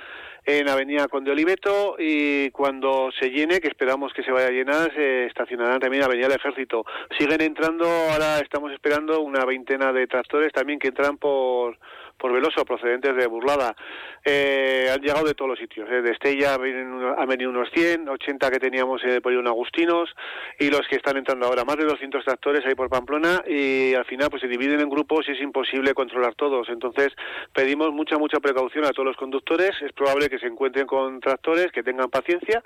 en Avenida Conde Oliveto y cuando se llene, que esperamos que se vaya a llenar, se estacionarán también en Avenida del Ejército. Siguen entrando, ahora estamos esperando una veintena de tractores también que entran por por Veloso, procedentes de Burlada. Eh, han llegado de todos los sitios. eh. De Estella han venido unos 100, 80 que teníamos eh, por ahí en Agustinos y los que están entrando ahora, más de 200 tractores ahí por Pamplona y al final pues se dividen en grupos y es imposible controlar todos. Entonces pedimos mucha, mucha precaución a todos los conductores. Es probable que se encuentren con tractores, que tengan paciencia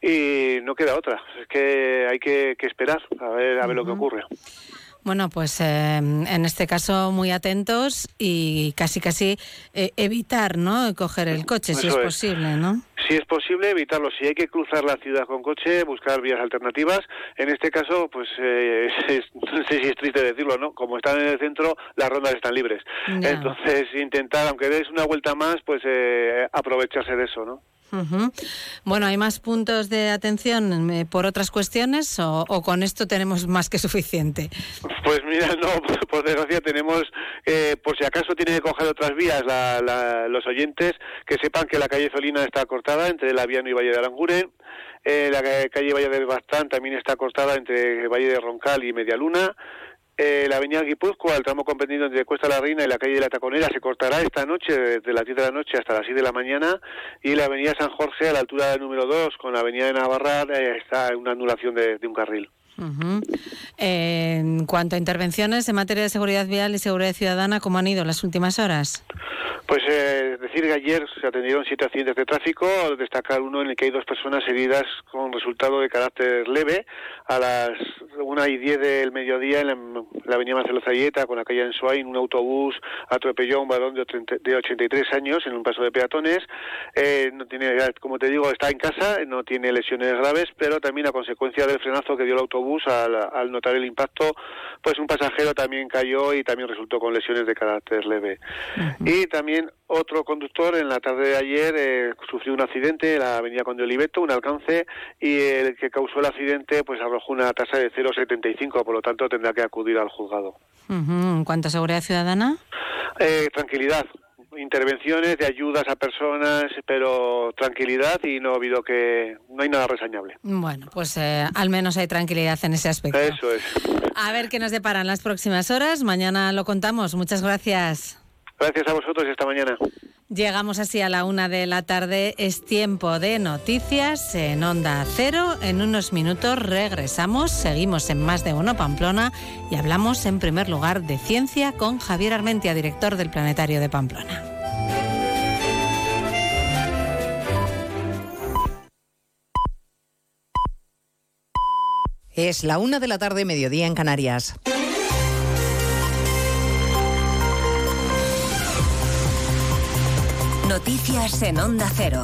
y no queda otra. Es que hay que, que esperar a ver, a ver lo que ocurre. Bueno, pues eh, en este caso muy atentos y casi casi eh, evitar, ¿no? Coger el coche, si es posible, ¿no? Si es posible, evitarlo. Si hay que cruzar la ciudad con coche, buscar vías alternativas. En este caso, pues eh, es- no sé si es triste decirlo, ¿no? Como están en el centro, las rondas están libres. Ya. Entonces, intentar, aunque des una vuelta más, pues eh, aprovecharse de eso, ¿no? Ujú. Bueno, ¿hay más puntos de atención eh, por otras cuestiones o, con esto tenemos más que suficiente? Pues mira, no, por desgracia tenemos, eh, por si acaso tienen que coger otras vías la- la- los oyentes, que sepan que la calle Zolina está cortada entre la Viano y Valle de Aranguren, eh, la ca- calle Valle del Bastán también está cortada entre Valle de Roncal y Medialuna, eh, la avenida Guipúzcoa, el tramo comprendido entre Cuesta la Reina y la calle de la Taconera, se cortará esta noche, desde las 10 de la noche hasta las 6 de la mañana, y la avenida San Jorge, a la altura del número 2, con la avenida de Navarra, eh, está en una anulación de- de un carril. Ujú. En cuanto a intervenciones en materia de seguridad vial y seguridad ciudadana, ¿cómo han ido las últimas horas? Pues eh, decir que ayer se atendieron siete accidentes de tráfico, destacar uno en el que hay dos personas heridas con resultado de carácter leve. A las una y diez del mediodía en la, la avenida Marcelo Zayeta, con la calle Ensuain, un autobús atropelló a un varón de, 30 de 83 años en un paso de peatones. Eh, no tiene, como te digo, está en casa, no tiene lesiones graves, pero también a consecuencia del frenazo que dio el autobús al, al notar el impacto, pues un pasajero también cayó y también resultó con lesiones de carácter leve. Y también otro conductor en la tarde de ayer eh, sufrió un accidente en la avenida Conde Oliveto, un alcance, y el que causó el accidente pues arrojó una tasa de 0,75, por lo tanto tendrá que acudir al juzgado. Ujú. En cuanto a seguridad ciudadana, Eh, tranquilidad, intervenciones de ayudas a personas, pero tranquilidad y no ha habido que... no hay nada resañable. bueno, pues eh, al menos hay tranquilidad en ese aspecto. Eso es. A ver qué nos deparan las próximas horas. Mañana lo contamos. Muchas gracias. Gracias a vosotros y hasta mañana. Llegamos así a la una de la tarde. Es tiempo de noticias en Onda Cero. En unos minutos regresamos. Seguimos en Más de Uno Pamplona y hablamos en primer lugar de ciencia con Javier Armentia, director del Planetario de Pamplona. Es la una de la tarde, mediodía en Canarias. Noticias en Onda Cero.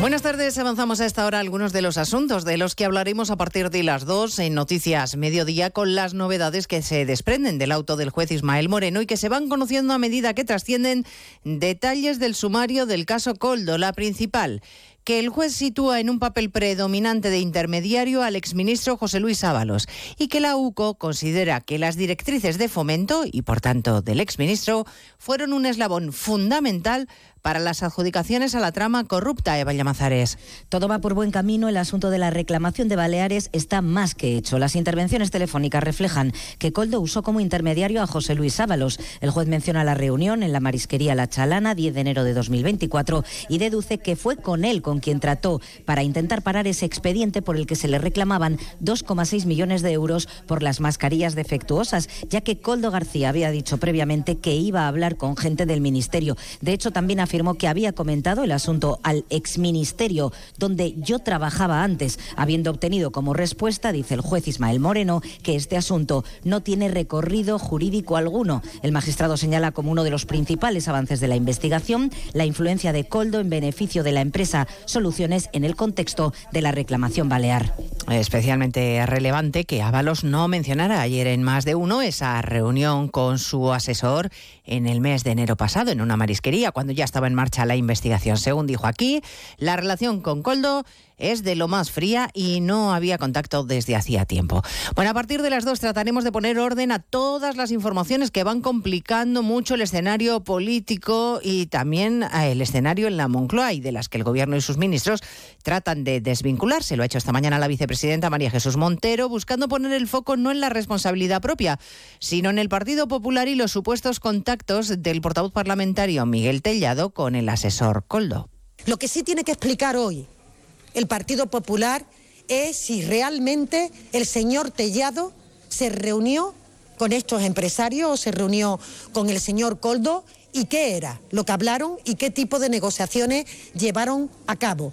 Buenas tardes, avanzamos a esta hora algunos de los asuntos de los que hablaremos a partir de las 2 en Noticias Mediodía con las novedades que se desprenden del auto del juez Ismael Moreno y que se van conociendo a medida que trascienden detalles del sumario del caso Coldo, la principal que el juez sitúa en un papel predominante de intermediario al exministro José Luis Ábalos y que la UCO considera que las directrices de fomento y por tanto del exministro fueron un eslabón fundamental para las adjudicaciones a la trama corrupta, Eva Llamazares. Todo va por buen camino. El asunto de la reclamación de Baleares está más que hecho. Las intervenciones telefónicas reflejan que Coldo usó como intermediario a José Luis Ábalos. El juez menciona la reunión en la marisquería La Chalana, 10 de enero de 2024, y deduce que fue con él con quien trató para intentar parar ese expediente por el que se le reclamaban 2,6 millones de euros por las mascarillas defectuosas, ya que Coldo García había dicho previamente que iba a hablar con gente del ministerio. De hecho, también afirmó afirmó que había comentado el asunto al exministerio donde yo trabajaba antes, habiendo obtenido como respuesta, dice el juez Ismael Moreno, que este asunto no tiene recorrido jurídico alguno. El magistrado señala como uno de los principales avances de la investigación la influencia de Coldo en beneficio de la empresa Soluciones en el contexto de la reclamación balear. Especialmente relevante que Ábalos no mencionara ayer en más de uno esa reunión con su asesor en el mes de enero pasado en una marisquería cuando ya estaba en marcha la investigación. Según dijo aquí, la relación con Coldo es de lo más fría y no había contacto desde hacía tiempo. Bueno, a partir de las dos trataremos de poner orden a todas las informaciones que van complicando mucho el escenario político y también eh, el escenario en la Moncloa y de las que el gobierno y sus ministros tratan de desvincularse. Lo ha hecho esta mañana la vicepresidenta María Jesús Montero, buscando poner el foco no en la responsabilidad propia, sino en el Partido Popular y los supuestos contactos del portavoz parlamentario Miguel Tellado con el asesor Coldo. Lo que sí tiene que explicar hoy el Partido Popular es si realmente el señor Tellado se reunió con estos empresarios o se reunió con el señor Coldo y qué era lo que hablaron y qué tipo de negociaciones llevaron a cabo.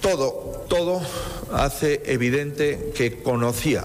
Todo, todo hace evidente que conocía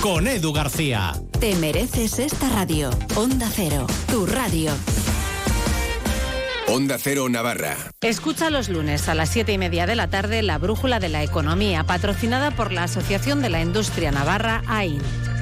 Con Edu García. Te mereces esta radio. Onda Cero, tu radio. Onda Cero Navarra. Escucha los lunes a las siete y media de la tarde la Brújula de la Economía, patrocinada por la Asociación de la Industria Navarra, AIN.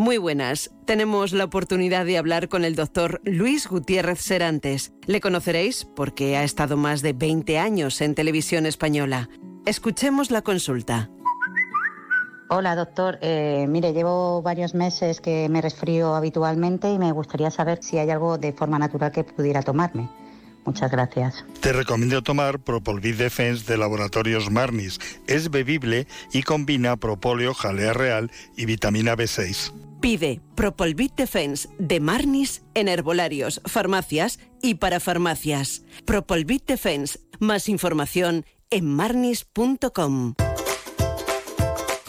Muy buenas. Tenemos la oportunidad de hablar con el doctor Luis Gutiérrez Serantes. Le conoceréis porque ha estado más de 20 años en televisión española. Escuchemos la consulta. Hola, doctor. Eh, mire, llevo varios meses que me resfrío habitualmente y me gustaría saber si hay algo de forma natural que pudiera tomarme. Muchas gracias. Te recomiendo tomar Propolvid Defense de Laboratorios Marnis. Es bebible y combina propóleo, jalea real y vitamina B6. Pide Propolvit Defense de Marnis en herbolarios, farmacias y para farmacias. Propolvit Defense. Más información en marnis.com.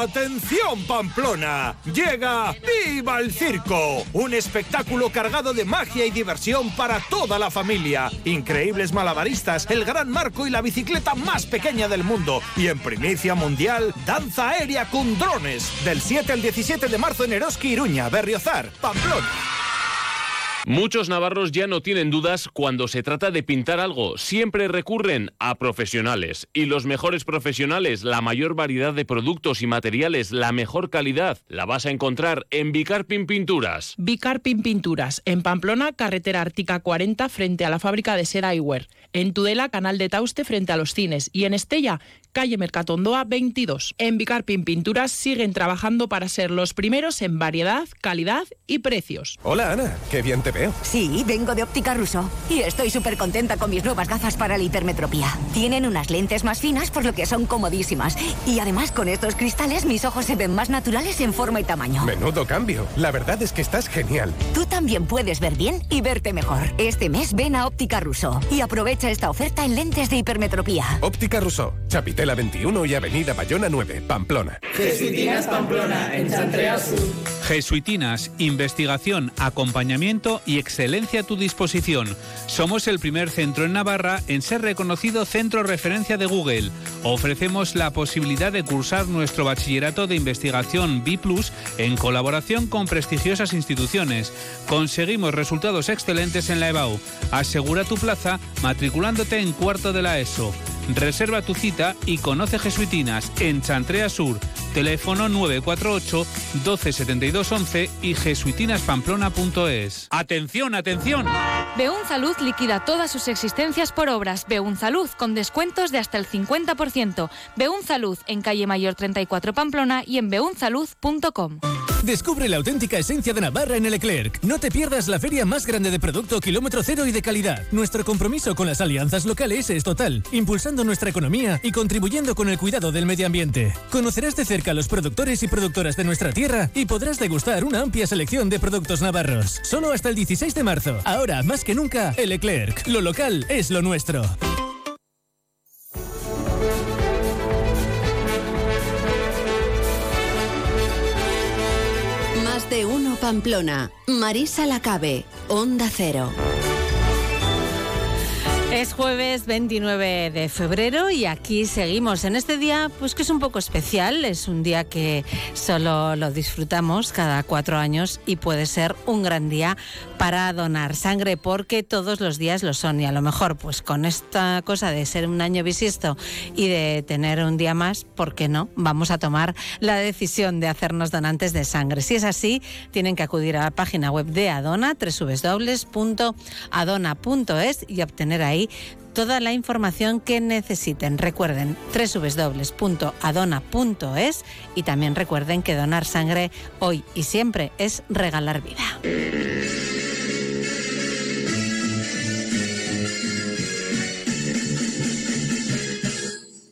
¡Atención Pamplona! Llega ¡Viva el Circo! Un espectáculo cargado de magia y diversión para toda la familia. Increíbles malabaristas, el gran marco y la bicicleta más pequeña del mundo. Y en primicia mundial, danza aérea con drones. Del 7 al 17 de marzo en Eroski, Iruña, Berriozar, Pamplona. Muchos navarros ya no tienen dudas cuando se trata de pintar algo. Siempre recurren a profesionales. Y los mejores profesionales, la mayor variedad de productos y materiales, la mejor calidad, la vas a encontrar en Bicarpin Pinturas. Bicarpin Pinturas, en Pamplona, carretera Ártica 40, frente a la fábrica de seda Eyewear. En Tudela, canal de Tauste, frente a los cines. Y en Estella, calle Mercatondoa 22. En Bicarpin Pinturas siguen trabajando para ser los primeros en variedad, calidad y precios. Hola Ana, qué bien te veo. Sí, vengo de Óptica Russo y estoy súper contenta con mis nuevas gafas para la hipermetropía. Tienen unas lentes más finas por lo que son comodísimas. Y además con estos cristales mis ojos se ven más naturales en forma y tamaño. Menudo cambio. La verdad es que estás genial. Tú también puedes ver bien y verte mejor. Este mes ven a Óptica Russo y aprovecha esta oferta en lentes de hipermetropía. Óptica Russo, Chapitela 21 y Avenida Bayona 9, Pamplona. Jesuitinas Pamplona, en Chantrea Sur. Jesuitinas, investigación, acompañamiento y excelencia a tu disposición. Somos el primer centro en Navarra en ser reconocido centro referencia de Google. Ofrecemos la posibilidad de cursar nuestro bachillerato de investigación B en colaboración con prestigiosas instituciones. Conseguimos resultados excelentes en la EBAU. Asegura tu plaza matriculándote en cuarto de la ESO. Reserva tu cita y conoce Jesuitinas en Chantrea Sur, Teléfono 948 1272 11 y jesuitinaspamplona.es. ¡Atención, atención! Beunzalud liquida todas sus existencias por obras. Beunzalud con descuentos de hasta el 50%. Beunzalud en calle Mayor 34 Pamplona y en beunzalud.com. Descubre la auténtica esencia de Navarra en el. No te pierdas la feria más grande de producto kilómetro cero y de calidad. Nuestro compromiso con las alianzas locales es total, impulsando nuestra economía y contribuyendo con el cuidado del medio ambiente. Conocerás de cerca a los productores y productoras de nuestra tierra y podrás degustar una amplia selección de productos navarros. Solo hasta el 16 de marzo. Ahora, más que nunca, el. Lo local es lo nuestro. De uno Pamplona. Marisa Lacabe. Onda Cero. Es jueves 29 de febrero y aquí seguimos en este día, pues que es un poco especial, es un día que solo lo disfrutamos cada cuatro años y puede ser un gran día para donar sangre porque todos los días lo son y a lo mejor pues con esta cosa de ser un año bisiesto y de tener un día más, ¿por qué no? Vamos a tomar la decisión de hacernos donantes de sangre. Si es así, tienen que acudir a la página web de Adona, www.adona.es y obtener ahí toda la información que necesiten. Recuerden www.adona.es y también recuerden que donar sangre hoy y siempre es regalar vida.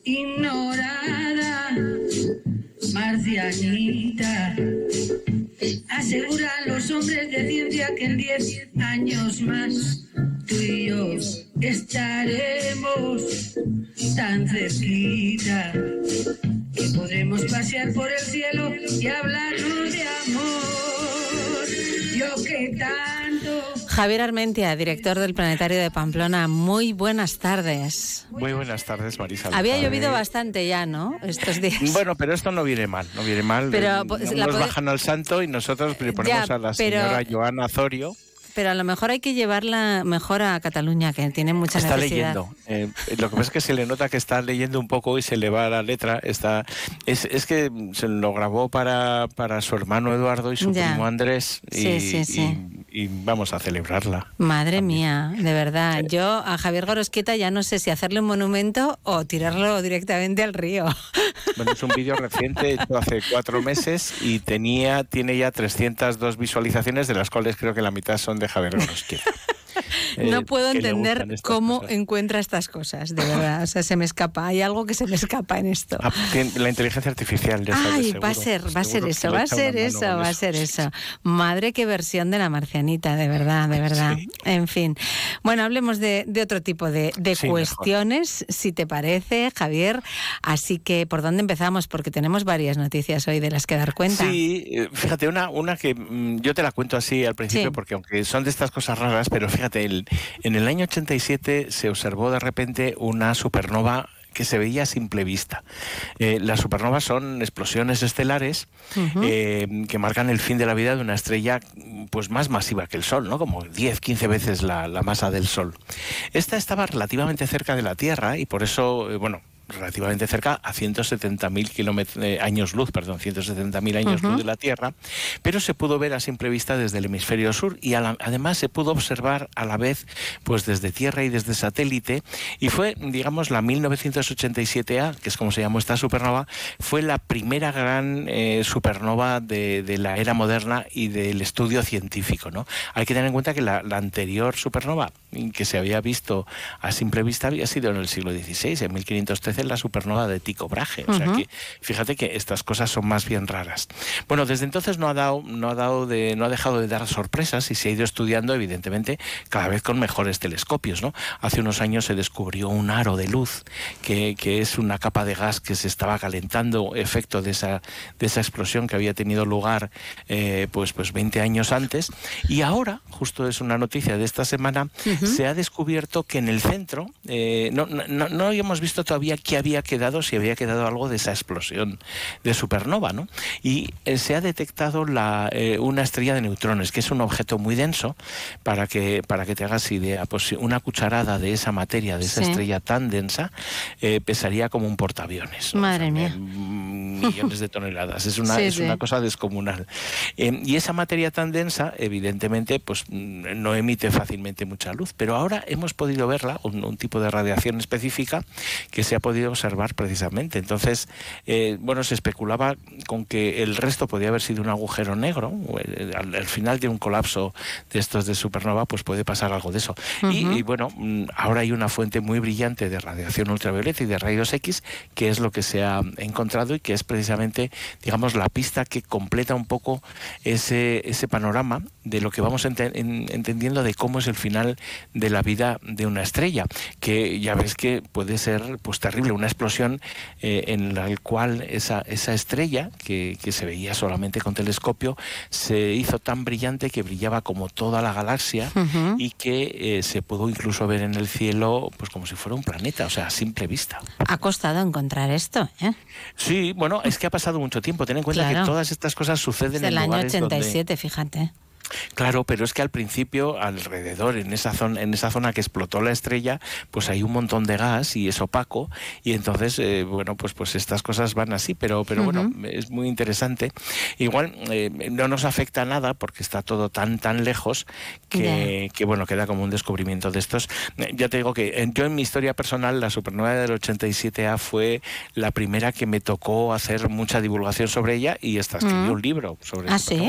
Ignorada, marcianita. Aseguran los hombres de ciencia que en 10 años más tú y yo estaremos tan cerquita que podremos pasear por el cielo y hablarnos de amor. Yo que tanto. Javier Armentia, director del Planetario de Pamplona, muy buenas tardes. Muy buenas tardes, Marisa. Había llovido bastante ya, ¿no? Estos días. Bueno, pero esto no viene mal, no viene mal. Pero, Eh, pues, nos bajan al santo y nosotros le ponemos Ya, a la pero- señora Joana Azorio. Pero a lo mejor hay que llevarla mejor a Cataluña, que tiene mucha Está necesidad. leyendo. Eh, lo que pasa es que se le nota que está leyendo un poco y se le va la letra. Está, es, es que se lo grabó para, para su hermano Eduardo y su Ya. primo Andrés. Y, Sí, sí, sí. y- y vamos a celebrarla. Madre mía, de verdad. Yo a Javier Gorosquieta ya no sé si hacerle un monumento o tirarlo directamente al río. Bueno, es un vídeo reciente, hecho hace cuatro meses y tenía, tiene ya 302 visualizaciones, de las cuales creo que la mitad son de Javier Gorosquieta. no Eh, puedo entender cómo cosas. encuentra estas cosas, de verdad. O sea, se me escapa. Hay algo que se me escapa en esto. Ah, La inteligencia artificial, ya sabes, Ay, seguro. va a ser, va a ser eso, va a ser eso, va a ser eso. Madre, qué versión de la marcianita, de verdad, de verdad. En fin. Bueno, hablemos de, de otro tipo de, de Sí, mejor. cuestiones, si te parece, Javier. Así que, ¿por dónde empezamos? Porque tenemos varias noticias hoy de las que dar cuenta. Sí, eh, fíjate, una, una que mm, yo te la cuento así al principio, Sí. porque aunque son de estas cosas raras, pero fíjate, el- en el año 87 se observó de repente una supernova que se veía a simple vista. Eh, las supernovas son explosiones estelares eh, que marcan el fin de la vida de una estrella pues más masiva que el Sol, ¿no? como 10, 15 veces la, la masa del Sol. Esta estaba relativamente cerca de la Tierra y por eso, eh, bueno, relativamente cerca a 170.000 kilómetros eh, años luz, perdón, 170.000 años luz de la Tierra, pero se pudo ver a simple vista desde el hemisferio sur y la- además se pudo observar a la vez pues desde Tierra y desde satélite y fue, digamos, la 1987A, que es como se llamó esta supernova, fue la primera gran eh, supernova de, de la era moderna y del estudio científico, ¿no? Hay que tener en cuenta que la, la anterior supernova que se había visto a simple vista había sido en el siglo XVI, en 1513, la supernova de Tycho Brahe. O sea que fíjate que estas cosas son más bien raras. Bueno, desde entonces no ha dado, no ha dado de, no ha dejado de dar sorpresas y se ha ido estudiando, evidentemente, cada vez con mejores telescopios, ¿no? Hace unos años se descubrió un aro de luz que, que es una capa de gas que se estaba calentando, efecto de esa, de esa explosión que había tenido lugar eh, pues, pues 20 años antes. Y ahora, justo es una noticia de esta semana, se ha descubierto que en el centro, eh, no, no, no- habíamos visto todavía qué había quedado, si había quedado algo de esa explosión de supernova, ¿no? Y eh, se ha detectado la, eh, una estrella de neutrones, que es un objeto muy denso, para que, para que te hagas idea, pues una cucharada de esa materia, de esa Sí. estrella tan densa, eh, pesaría como un portaaviones. Madre mía. Mm, millones de toneladas. Es una, es una cosa descomunal. Y esa materia tan densa, evidentemente, pues mm, no emite fácilmente mucha luz, pero ahora hemos podido verla, un, tipo de radiación específica que se ha podido observar precisamente. Entonces, eh, bueno, se especulaba con que el resto podía haber sido un agujero negro, al, al, final de un colapso de estos de supernova, pues puede pasar algo de eso. y, bueno, mm, ahora hay una fuente muy brillante de radiación ultravioleta y de rayos X, que es lo que se ha encontrado y que es precisamente, digamos, la pista que completa un poco ese, ese panorama de lo que vamos entendiendo de cómo es el final de la vida de una estrella, que ya ves que puede ser pues terrible, una explosión eh, en la cual esa, esa estrella, que, que se veía solamente con telescopio, se hizo tan brillante que brillaba como toda la galaxia y que eh, se pudo incluso ver en el cielo pues como si fuera un planeta, o sea, a simple vista. Ha costado encontrar esto, ¿eh? Sí, bueno, es que ha pasado mucho tiempo. Ten en cuenta que todas estas cosas suceden en el año 87, fíjate. Claro, pero es que al principio, alrededor, en esa zona, en esa zona que explotó la estrella, pues hay un montón de gas y es opaco, y entonces, eh, bueno, pues, pues estas cosas van así, pero, pero bueno, es muy interesante. Igual eh, no nos afecta nada porque está todo tan, tan lejos que, que, bueno, queda como un descubrimiento de estos. Ya te digo que yo en mi historia personal, la supernova del 87A fue la primera que me tocó hacer mucha divulgación sobre ella y hasta escribí un libro sobre ¿Ah, sí?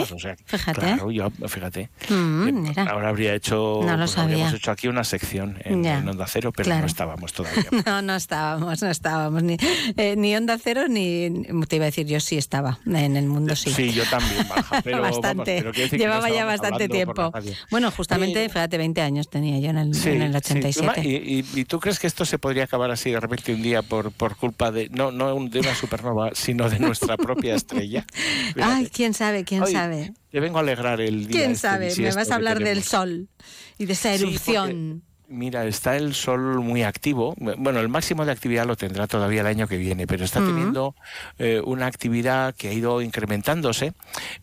Fíjate. Claro, yo fíjate. Mm, eh, ahora habría hecho, no pues habríamos hecho aquí una sección en, Onda Cero, pero no estábamos todavía. no, no estábamos, no estábamos. Ni, eh, ni Onda Cero, ni. Te iba a decir, yo sí estaba en el mundo, sí. Sí, yo también, pero. bastante. Llevaba ya bastante tiempo. Bueno, justamente, fíjate, 20 años tenía yo en el, en el 87. ¿Y, y, tú crees que esto se podría acabar así de repente un día por, por culpa de. No, no de una supernova, sino de nuestra propia estrella? Ay, quién sabe, quién sabe. Te vengo a alegrar el día. ¿Quién este sabe? Me vas a hablar del sol y de esa erupción. Mira, está el sol muy activo. Bueno, el máximo de actividad lo tendrá todavía el año que viene, pero está teniendo eh, una actividad que ha ido incrementándose,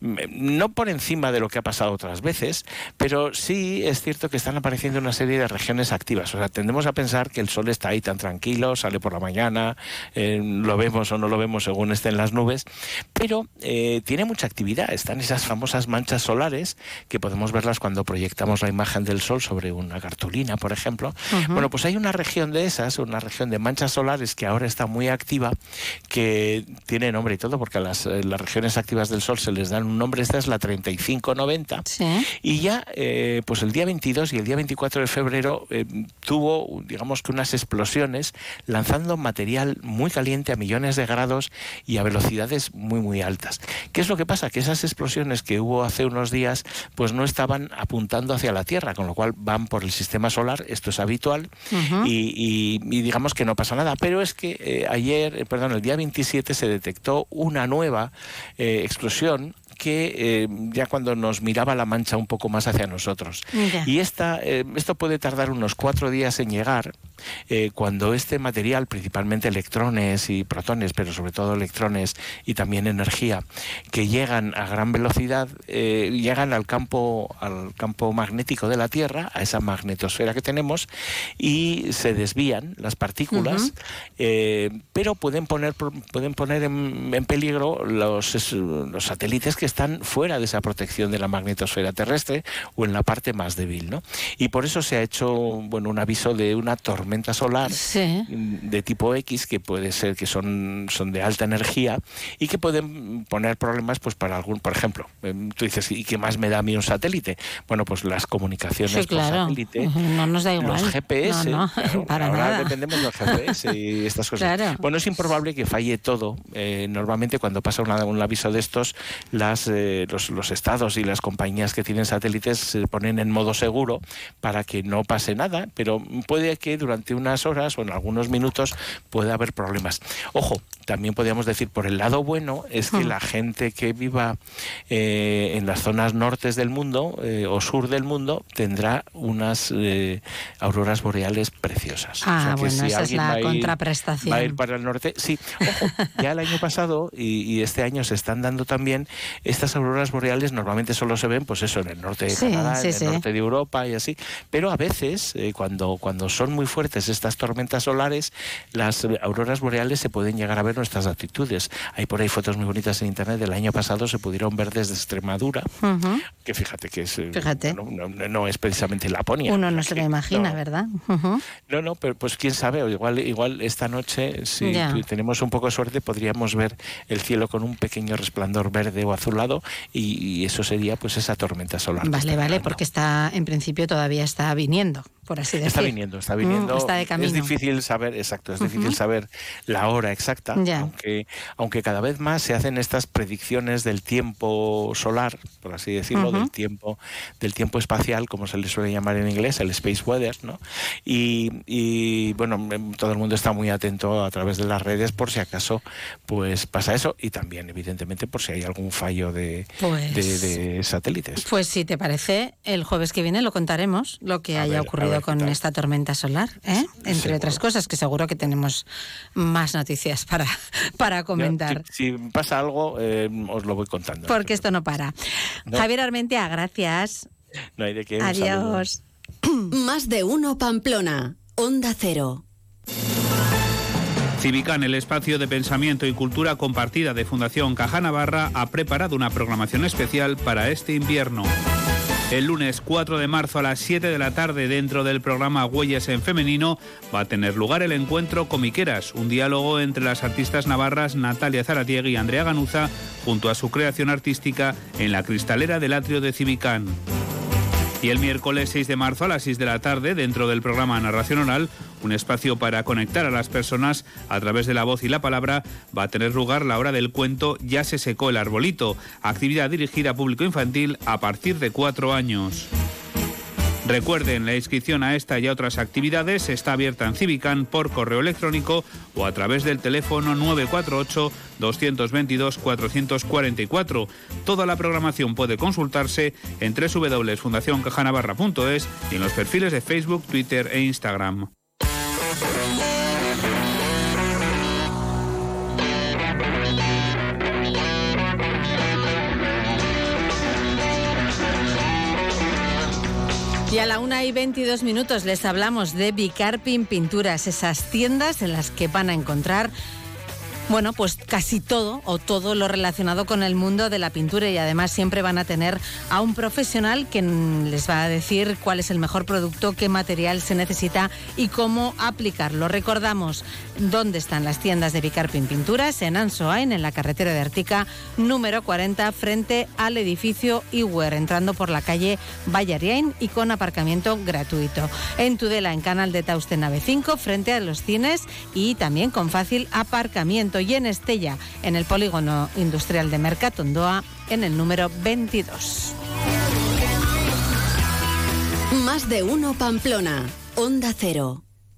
no por encima de lo que ha pasado otras veces, pero sí es cierto que están apareciendo una serie de regiones activas. O sea, tendemos a pensar que el sol está ahí tan tranquilo, sale por la mañana, eh, lo vemos o no lo vemos según estén las nubes, pero eh, tiene mucha actividad. Están esas famosas manchas solares que podemos verlas cuando proyectamos la imagen del sol sobre una cartulina, por ejemplo. Bueno, pues hay una región de esas, una región de manchas solares que ahora está muy activa, que tiene nombre y todo, porque a las, eh, las regiones activas del Sol se les dan un nombre, esta es la 3590, y ya eh, pues el día 22 y el día 24 de febrero eh, tuvo, digamos que unas explosiones, lanzando material muy caliente a millones de grados y a velocidades muy, muy altas. ¿Qué es lo que pasa? Que esas explosiones que hubo hace unos días, pues no estaban apuntando hacia la Tierra, con lo cual van por el sistema solar esto es habitual y, digamos que no pasa nada. Pero es que eh, ayer, eh, perdón, el día 27 se detectó una nueva eh, explosión que eh, ya cuando nos miraba la mancha un poco más hacia nosotros. Y esta, eh, esto puede tardar unos cuatro días en llegar, eh, cuando este material, principalmente electrones y protones, pero sobre todo electrones y también energía, que llegan a gran velocidad, llegan al campo, al campo magnético de la Tierra, a esa magnetosfera que tenemos, y se desvían las partículas, pero pueden poner, pueden poner en, en peligro los, los satélites que están fuera de esa protección de la magnetosfera terrestre o en la parte más débil, ¿no? Y por eso se ha hecho, bueno, un aviso de una tormenta solar de tipo X que puede ser que son, son de alta energía y que pueden poner problemas, pues para algún, por ejemplo, em, tú dices, ¿y qué más me da a mí un satélite? Bueno, pues las comunicaciones por satélite, no nos da igual. los GPS, no, para ahora nada. dependemos de los GPS y estas cosas. Bueno, es improbable que falle todo. Eh, normalmente cuando pasa un aviso de estos, las eh, los, estados y las compañías que tienen satélites se ponen en modo seguro para que no pase nada, pero puede que durante unas horas o en algunos minutos pueda haber problemas. Ojo, también podríamos decir por el lado bueno es que la gente que viva eh, en las zonas nortes del mundo eh, o sur del mundo tendrá unas auroras boreales preciosas. Ah, bueno, esa es la contraprestación. Va a ir para el norte. Sí, ojo, ya el año pasado y, y, este año se están dando también estas auroras boreales normalmente solo se ven, pues eso, en el norte de Canadá, en el norte de Europa y así. Pero a veces, eh, cuando, cuando son muy fuertes, fuertes estas tormentas solares, las auroras boreales se pueden llegar a ver en nuestras latitudes. Hay por ahí fotos muy bonitas en internet del año pasado, se pudieron ver desde Extremadura, que fíjate que es, eh, Fíjate. No, no- no es precisamente Laponia. Uno no se lo imagina, no. ¿verdad? No, no, pero pues quién sabe, o igual, igual esta noche, si tenemos un poco de suerte, podríamos ver el cielo con un pequeño resplandor verde o azulado y, y eso sería pues esa tormenta solar. Vale, vale, porque está, en principio todavía está viniendo, por así decir. Está viniendo, está viniendo. Mm, está de camino. Es difícil saber, exacto, es difícil saber la hora exacta, aunque, aunque cada vez más se hacen estas predicciones del tiempo solar, por así decirlo, del tiempo, del tiempo espacial, como se le suele llamar en inglés, el space weather, ¿no? Y, y, bueno, em, todo el mundo está muy atento a través de las redes por si acaso pues pasa eso y también evidentemente por si hay algún fallo de, Pues- de- de satélites. Pues si te parece, el jueves que viene lo contaremos, lo que A haya ver, ocurrido con tal. esta tormenta solar, ¿eh? entre Seguro. otras cosas, que seguro que tenemos más noticias para, para comentar. Si, si pasa algo, eh, os lo voy contando. Porque esto no para. No. Javier Armentia, gracias. No hay de qué. Adiós. Más de uno Pamplona. Onda Cero. Civican, el espacio de pensamiento y cultura compartida de Fundación Caja Navarra, ha preparado una programación especial para este invierno. El lunes 4 de marzo a las 7 de la tarde, dentro del programa Huellas en Femenino, va a tener lugar el encuentro Comiqueras, un diálogo entre las artistas navarras Natalia Zaratiegui y Andrea Ganuza, junto a su creación artística en la cristalera del atrio de Civican. Y el miércoles 6 de marzo a las 6 de la tarde, dentro del programa Narración Oral, un espacio para conectar a las personas a través de la voz y la palabra, va a tener lugar la hora del cuento Ya se secó el arbolito, actividad dirigida a público infantil a partir de cuatro años. Recuerden, la inscripción a esta y a otras actividades está abierta en Civican por correo electrónico o a través del teléfono 948-222-444. Toda la programación puede consultarse en www.fundacioncajanavarra.es y en los perfiles de Facebook, Twitter e Instagram. Y a la una y 22 minutos les hablamos de Bicarpin Pinturas, esas tiendas en las que van a encontrar bueno, pues casi todo o todo lo relacionado con el mundo de la pintura y además siempre van a tener a un profesional que les va a decir cuál es el mejor producto, qué material se necesita y cómo aplicarlo. Recordamos dónde están las tiendas de Bicarpin Pinturas en Ansoain, en la carretera de Artica número 40 frente al edificio Iwer, entrando por la calle Vallariain y con aparcamiento gratuito. En Tudela, en Canal de Tauste Nave 5, frente a los cines y también con fácil aparcamiento. Y en Estella, en el polígono industrial de Mercatondoa, en el número 22. Más de uno Pamplona. Onda Cero.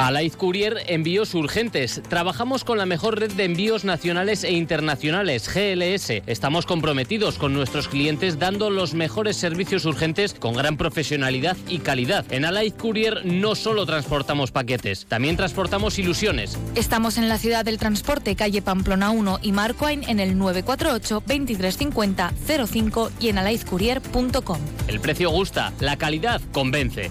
Alaiz Courier Envíos Urgentes. Trabajamos con la mejor red de envíos nacionales e internacionales, GLS. Estamos comprometidos con nuestros clientes dando los mejores servicios urgentes con gran profesionalidad y calidad. En Alaiz Courier no solo transportamos paquetes, también transportamos ilusiones. Estamos en la ciudad del transporte, calle Pamplona 1 y Marcoain en el 948 2350 05 y en alaizcourier.com. El precio gusta, la calidad convence.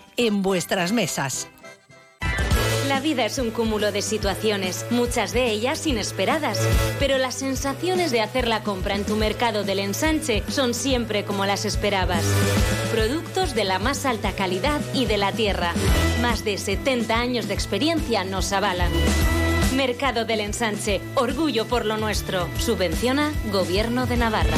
en vuestras mesas. La vida es un cúmulo de situaciones, muchas de ellas inesperadas, pero las sensaciones de hacer la compra en tu mercado del ensanche son siempre como las esperabas. Productos de la más alta calidad y de la tierra. Más de 70 años de experiencia nos avalan. Mercado del Ensanche, orgullo por lo nuestro. Subvenciona Gobierno de Navarra.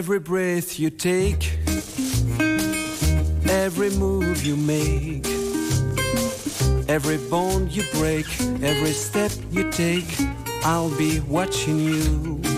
Every breath you take, every move you make, every bond you break, every step you take, I'll be watching you.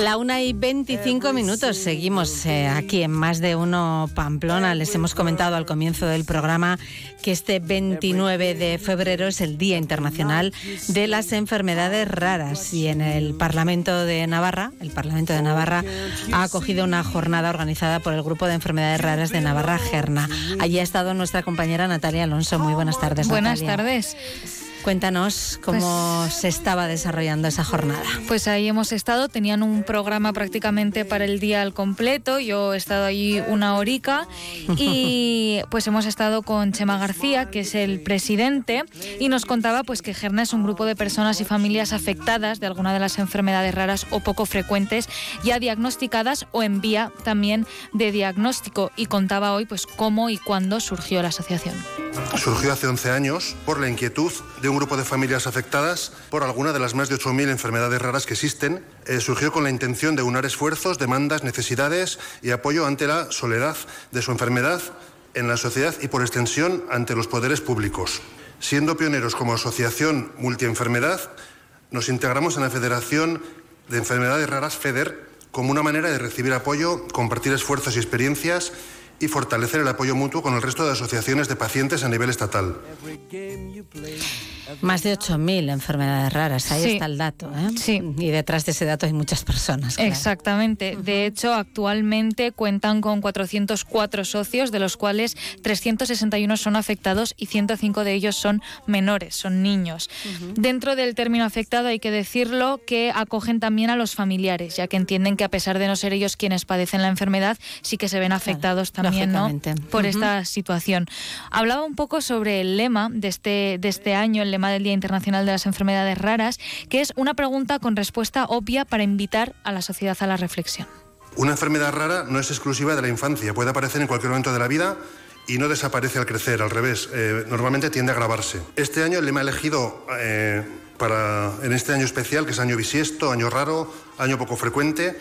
La una y 25 minutos. Seguimos eh, aquí en Más de Uno Pamplona. Les hemos comentado al comienzo del programa que este 29 de febrero es el Día Internacional de las Enfermedades Raras y en el Parlamento de Navarra, el Parlamento de Navarra ha acogido una jornada organizada por el Grupo de Enfermedades Raras de Navarra, Gerna. Allí ha estado nuestra compañera Natalia Alonso. Muy buenas tardes. Buenas Natalia. tardes. Cuéntanos cómo se estaba desarrollando esa jornada. Pues ahí hemos estado, tenían un programa prácticamente para el día al completo, yo he estado allí una horica y pues hemos estado con Chema García, que es el presidente, y nos contaba pues que Gerna es un grupo de personas y familias afectadas de alguna de las enfermedades raras o poco frecuentes, ya diagnosticadas o en vía también de diagnóstico y contaba hoy pues cómo y cuándo surgió la asociación. Surgió hace 11 años por la inquietud de un grupo de familias afectadas por alguna de las más de 8.000 enfermedades raras que existen. Eh, surgió con la intención de unar esfuerzos, demandas, necesidades y apoyo ante la soledad de su enfermedad en la sociedad y por extensión ante los poderes públicos. Siendo pioneros como asociación multienfermedad, nos integramos en la Federación de Enfermedades Raras FEDER como una manera de recibir apoyo, compartir esfuerzos y experiencias y fortalecer el apoyo mutuo con el resto de asociaciones de pacientes a nivel estatal. Más de 8.000 enfermedades raras, ahí Sí. está el dato. ¿eh? Sí. Y detrás de ese dato hay muchas personas. claro. Exactamente. De hecho, actualmente cuentan con 404 socios, de los cuales 361 son afectados y 105 de ellos son menores, son niños. Dentro del término afectado hay que decirlo que acogen también a los familiares, ya que entienden que a pesar de no ser ellos quienes padecen la enfermedad, sí que se ven afectados también por esta situación. Hablaba un poco sobre el lema de este, de este año, el lema del Día Internacional de las Enfermedades Raras, que es una pregunta con respuesta obvia para invitar a la sociedad a la reflexión. Una enfermedad rara no es exclusiva de la infancia, puede aparecer en cualquier momento de la vida y no desaparece al crecer, al revés, eh, normalmente tiende a agravarse. Este año el lema elegido eh, para, en este año especial, que es año bisiesto, año raro, año poco frecuente,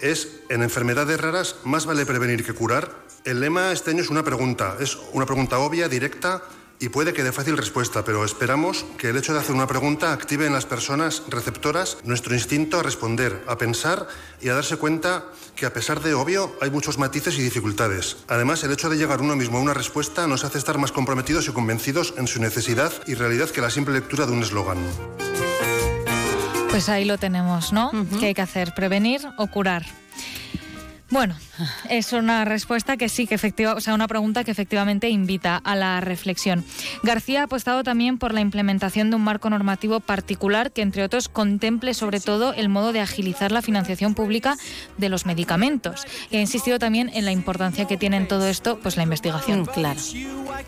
es en enfermedades raras más vale prevenir que curar. El lema este año es una pregunta, es una pregunta obvia, directa y puede que de fácil respuesta, pero esperamos que el hecho de hacer una pregunta active en las personas receptoras nuestro instinto a responder, a pensar y a darse cuenta que a pesar de obvio hay muchos matices y dificultades. Además, el hecho de llegar uno mismo a una respuesta nos hace estar más comprometidos y convencidos en su necesidad y realidad que la simple lectura de un eslogan. Pues ahí lo tenemos, ¿no? ¿Qué hay que hacer? ¿Prevenir o curar? Bueno, es una respuesta que sí, que efectiva, o sea, una pregunta que efectivamente invita a la reflexión. García ha apostado también por la implementación de un marco normativo particular que, entre otros, contemple sobre todo el modo de agilizar la financiación pública de los medicamentos. Y ha insistido también en la importancia que tiene en todo esto, pues la investigación. claro.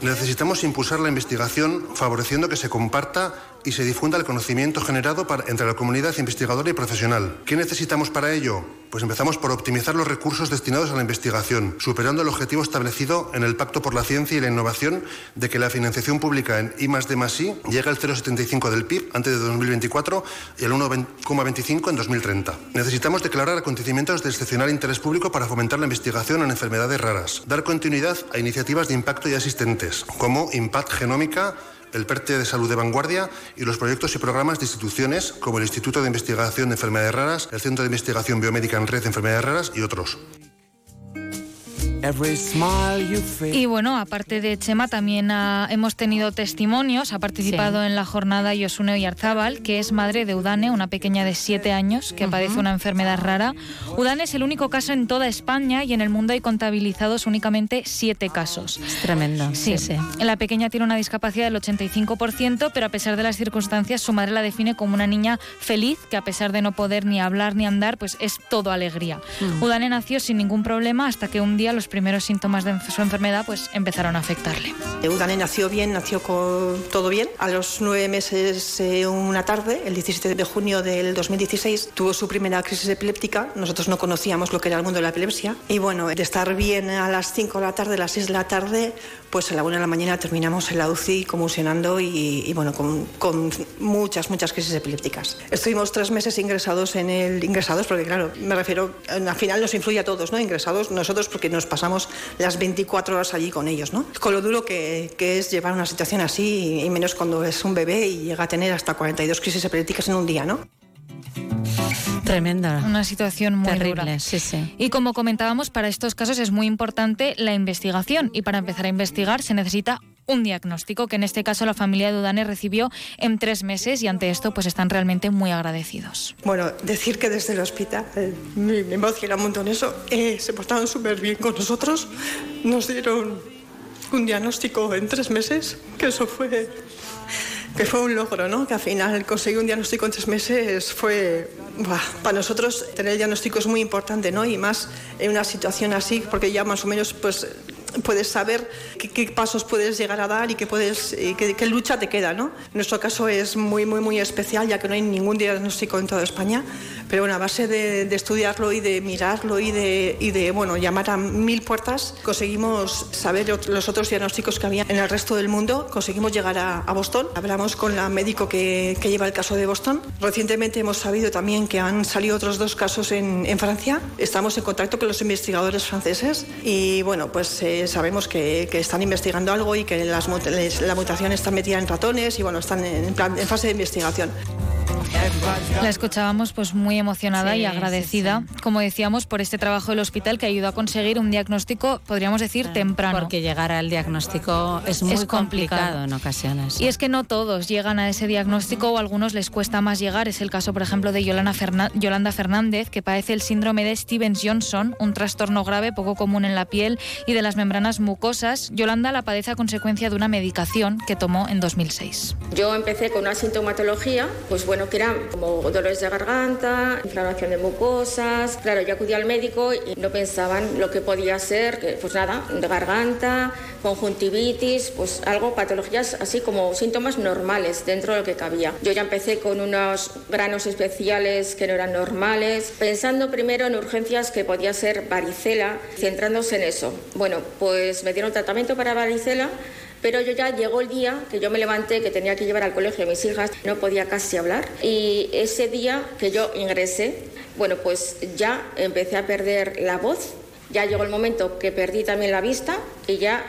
Necesitamos impulsar la investigación favoreciendo que se comparta y se difunda el conocimiento generado para- entre la comunidad investigadora y profesional. ¿Qué necesitamos para ello? Pues empezamos por optimizar los recursos destinados a la investigación, superando el objetivo establecido en el Pacto por la Ciencia y la Innovación de que la financiación pública en I D I llegue al 0,75 del PIB antes de 2024 y al 1,25 en 2030. Necesitamos declarar acontecimientos de excepcional interés público para fomentar la investigación en enfermedades raras, dar continuidad a iniciativas de impacto ya existentes, como Impact Genómica, el PERTE de Salud de Vanguardia y los proyectos y programas de instituciones como el Instituto de Investigación de Enfermedades Raras, el Centro de Investigación Biomédica en Red de Enfermedades Raras y otros. Y bueno, aparte de Chema, también ha- hemos tenido testimonios. Ha participado en la jornada Yosune Oyarzábal, que es madre de Udane, una pequeña de 7 años que padece una enfermedad rara. Udane es el único caso en toda España y en el mundo hay contabilizados únicamente 7 casos. Es tremendo. Sí, Sí, sí. La pequeña tiene una discapacidad del 85%, pero a pesar de las circunstancias, su madre la define como una niña feliz, que a pesar de no poder ni hablar ni andar, pues es todo alegría. Mm. Udane nació sin ningún problema hasta que un día los primeros síntomas de su enfermedad pues empezaron a afectarle. Eudane nació bien, nació con todo bien. A los nueve meses, eh, una tarde, el 17 de junio del 2016, tuvo su primera crisis epiléptica. Nosotros no conocíamos lo que era el mundo de la epilepsia. Y bueno, de estar bien a las 5 de la tarde, a las 6 de la tarde, pues a la 1 de la mañana terminamos en la UCI convulsionando y, y bueno, con, con muchas, muchas crisis epilépticas. Estuvimos tres meses ingresados en el... Ingresados porque, claro, me refiero, al final nos influye a todos, ¿no? Ingresados nosotros porque nos pasamos las 24 horas allí con ellos, ¿no? Con lo duro que, que es llevar una situación así y menos cuando es un bebé y llega a tener hasta 42 crisis epilépticas en un día, ¿no? Tremenda. Una situación muy Terrible, dura. sí, sí. Y como comentábamos, para estos casos es muy importante la investigación y para empezar a investigar se necesita un diagnóstico que en este caso la familia de Udane recibió en tres meses y ante esto pues están realmente muy agradecidos. Bueno, decir que desde el hospital, eh, me, emociona un montón eso, eh, se portaron súper bien con nosotros, nos dieron un diagnóstico en tres meses, que eso fue, que fue un logro, ¿no? Que al final conseguir un diagnóstico en tres meses fue, para nosotros tener el diagnóstico es muy importante, ¿no? Y más en una situación así, porque ya más o menos pues puedes saber qué, qué pasos puedes llegar a dar y qué, puedes, y qué, qué lucha te queda. ¿no? Nuestro caso es muy, muy, muy especial, ya que no hay ningún diagnóstico en toda España, pero bueno, a base de, de estudiarlo y de mirarlo y de, y de bueno, llamar a mil puertas, conseguimos saber los otros diagnósticos que había en el resto del mundo, conseguimos llegar a, a Boston, hablamos con la médico que, que lleva el caso de Boston. Recientemente hemos sabido también que han salido otros dos casos en, en Francia, estamos en contacto con los investigadores franceses y bueno, pues eh, sabemos que, que están investigando algo y que las, la mutación está metida en ratones y bueno, están en, plan- en fase de investigación. La escuchábamos pues muy emocionada Sí, y agradecida, como decíamos, por este trabajo del hospital que ayudó a conseguir un diagnóstico, podríamos decir, temprano. Porque llegar al diagnóstico es muy Es complicado. complicado en ocasiones. Y es que no todos llegan a ese diagnóstico o a algunos les cuesta más llegar. Es el caso, por ejemplo, de Yolanda Fernández, que padece el síndrome de Stevens-Johnson, un trastorno grave poco común en la piel y de las membranas mucosas. Yolanda la padece a consecuencia de una medicación que tomó en 2006. Yo empecé con una sintomatología, pues bueno, que eran como dolores de garganta, inflamación de mucosas. Claro, yo acudí al médico y no pensaban lo que podía ser, que, pues nada, de garganta, conjuntivitis, pues algo, patologías así como síntomas normales dentro de lo que cabía. Yo ya empecé con unos granos especiales que no eran normales, pensando primero en urgencias que podía ser varicela, centrándose en eso. Bueno, pues me dieron tratamiento para varicela. Pero yo ya llegó el día que yo me levanté, que tenía que llevar al colegio a mis hijas, no podía casi hablar. Y ese día que yo ingresé, bueno, pues ya empecé a perder la voz. Ya llegó el momento que perdí también la vista y ya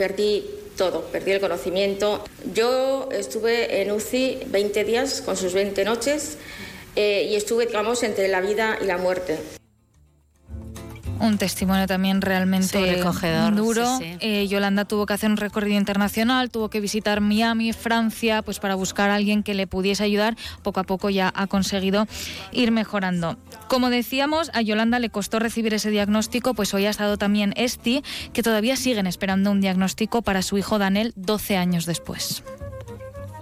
perdí todo, perdí el conocimiento. Yo estuve en UCI 20 días con sus 20 noches eh, y estuve, digamos, entre la vida y la muerte. Un testimonio también realmente duro. sí, sí. Eh, Yolanda tuvo que hacer un recorrido internacional, tuvo que visitar Miami, Francia, pues para buscar a alguien que le pudiese ayudar. Poco a poco ya ha conseguido ir mejorando. Como decíamos, a Yolanda le costó recibir ese diagnóstico, pues hoy ha estado también Esti, que todavía siguen esperando un diagnóstico para su hijo Daniel 12 años después.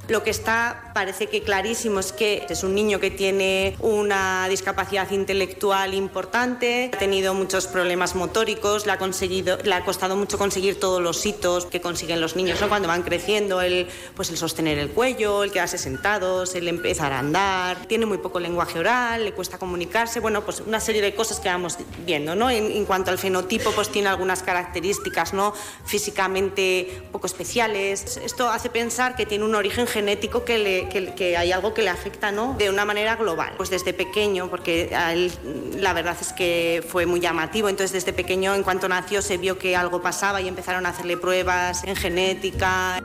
Lo que está, parece que clarísimo, es que es un niño que tiene una discapacidad intelectual importante, ha tenido muchos problemas motóricos, le ha, conseguido, le ha costado mucho conseguir todos los hitos que consiguen los niños ¿no? cuando van creciendo, el, pues el sostener el cuello, el quedarse sentados, el empezar a andar, tiene muy poco lenguaje oral, le cuesta comunicarse, bueno, pues una serie de cosas que vamos viendo, ¿no? En, en cuanto al fenotipo, pues tiene algunas características, ¿no? Físicamente poco especiales. Esto hace pensar que tiene un origen genético que, le- que- que hay algo que le afecta ¿no? de una manera global. Pues desde pequeño, porque a él la verdad es que fue muy llamativo, entonces desde pequeño en cuanto nació se vio que algo pasaba y empezaron a hacerle pruebas en genética.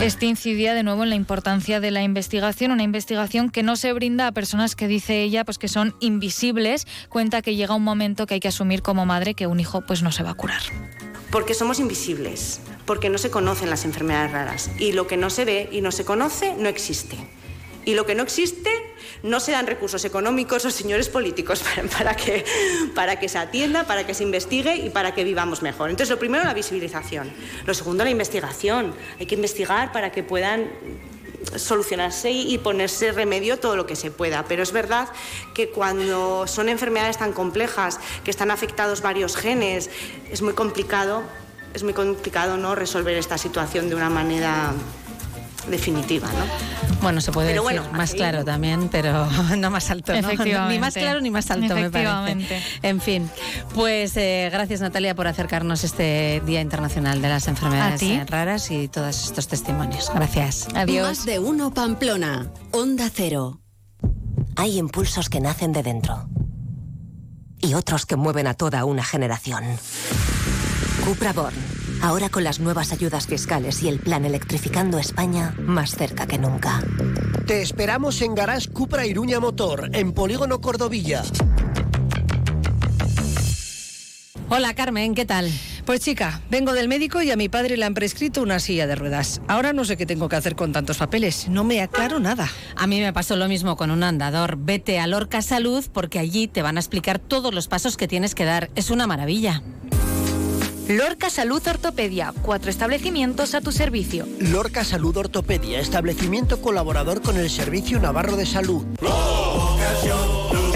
Este incidía de nuevo en la importancia de la investigación, una investigación que no se brinda a personas que dice ella pues que son invisibles. Cuenta que llega un momento que hay que asumir como madre que un hijo pues no se va a curar. Porque somos invisibles, porque no se conocen las enfermedades raras y lo que no se ve y no se conoce no existe. Y lo que no existe no se dan recursos económicos o señores políticos para, que, para que se atienda, para que se investigue y para que vivamos mejor. Entonces, lo primero, la visibilización. Lo segundo, la investigación. Hay que investigar para que puedan solucionarse y ponerse remedio todo lo que se pueda. Pero es verdad que cuando son enfermedades tan complejas, que están afectados varios genes, es muy complicado, es muy complicado ¿no? resolver esta situación de una manera definitiva, ¿no? Bueno, se puede Pero decir bueno, más así- claro también, pero no más alto, ¿no? Ni más claro ni más alto, me parece. Efectivamente. En fin, pues eh, gracias Natalia por acercarnos este Día Internacional de las Enfermedades Raras y todos estos testimonios. Gracias. Más de uno Pamplona. Onda Cero. Hay impulsos que nacen de dentro y otros que mueven a toda una generación. Cupra Born, ahora con las nuevas ayudas fiscales y el plan Electrificando España más cerca que nunca. Te esperamos en Garage Cupra Iruña Motor, en Polígono Cordovilla. Hola Carmen, ¿qué tal? Pues chica, vengo del médico y a mi padre le han prescrito una silla de ruedas. Ahora no sé qué tengo que hacer con tantos papeles. No me aclaro nada. A mí me pasó lo mismo con un andador. Vete a Lorca Salud porque allí te van a explicar todos los pasos que tienes que dar. Es una maravilla. Lorca Salud Ortopedia, cuatro establecimientos a tu servicio. Lorca Salud Ortopedia, establecimiento colaborador con el Servicio Navarro de Salud.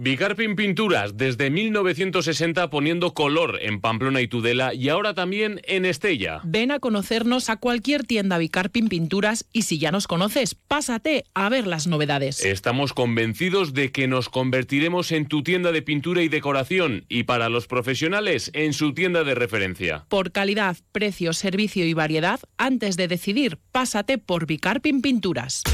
Bicarpin Pinturas, desde 1960 poniendo color en Pamplona y Tudela y ahora también en Estella. Ven a conocernos a cualquier tienda Bicarpin Pinturas y si ya nos conoces, pásate a ver las novedades. Estamos convencidos de que nos convertiremos en tu tienda de pintura y decoración y para los profesionales en su tienda de referencia. Por calidad, precio, servicio y variedad, antes de decidir, pásate por Bicarpin Pinturas.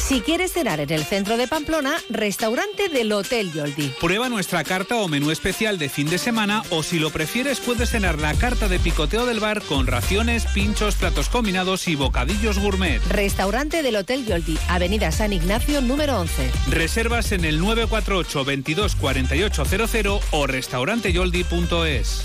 Si quieres cenar en el centro de Pamplona, restaurante del Hotel Yoldi. Prueba nuestra carta o menú especial de fin de semana o si lo prefieres puedes cenar la carta de picoteo del bar con raciones, pinchos, platos combinados y bocadillos gourmet. Restaurante del Hotel Yoldi, Avenida San Ignacio número 11. Reservas en el 948 22 4800 o restauranteyoldi.es.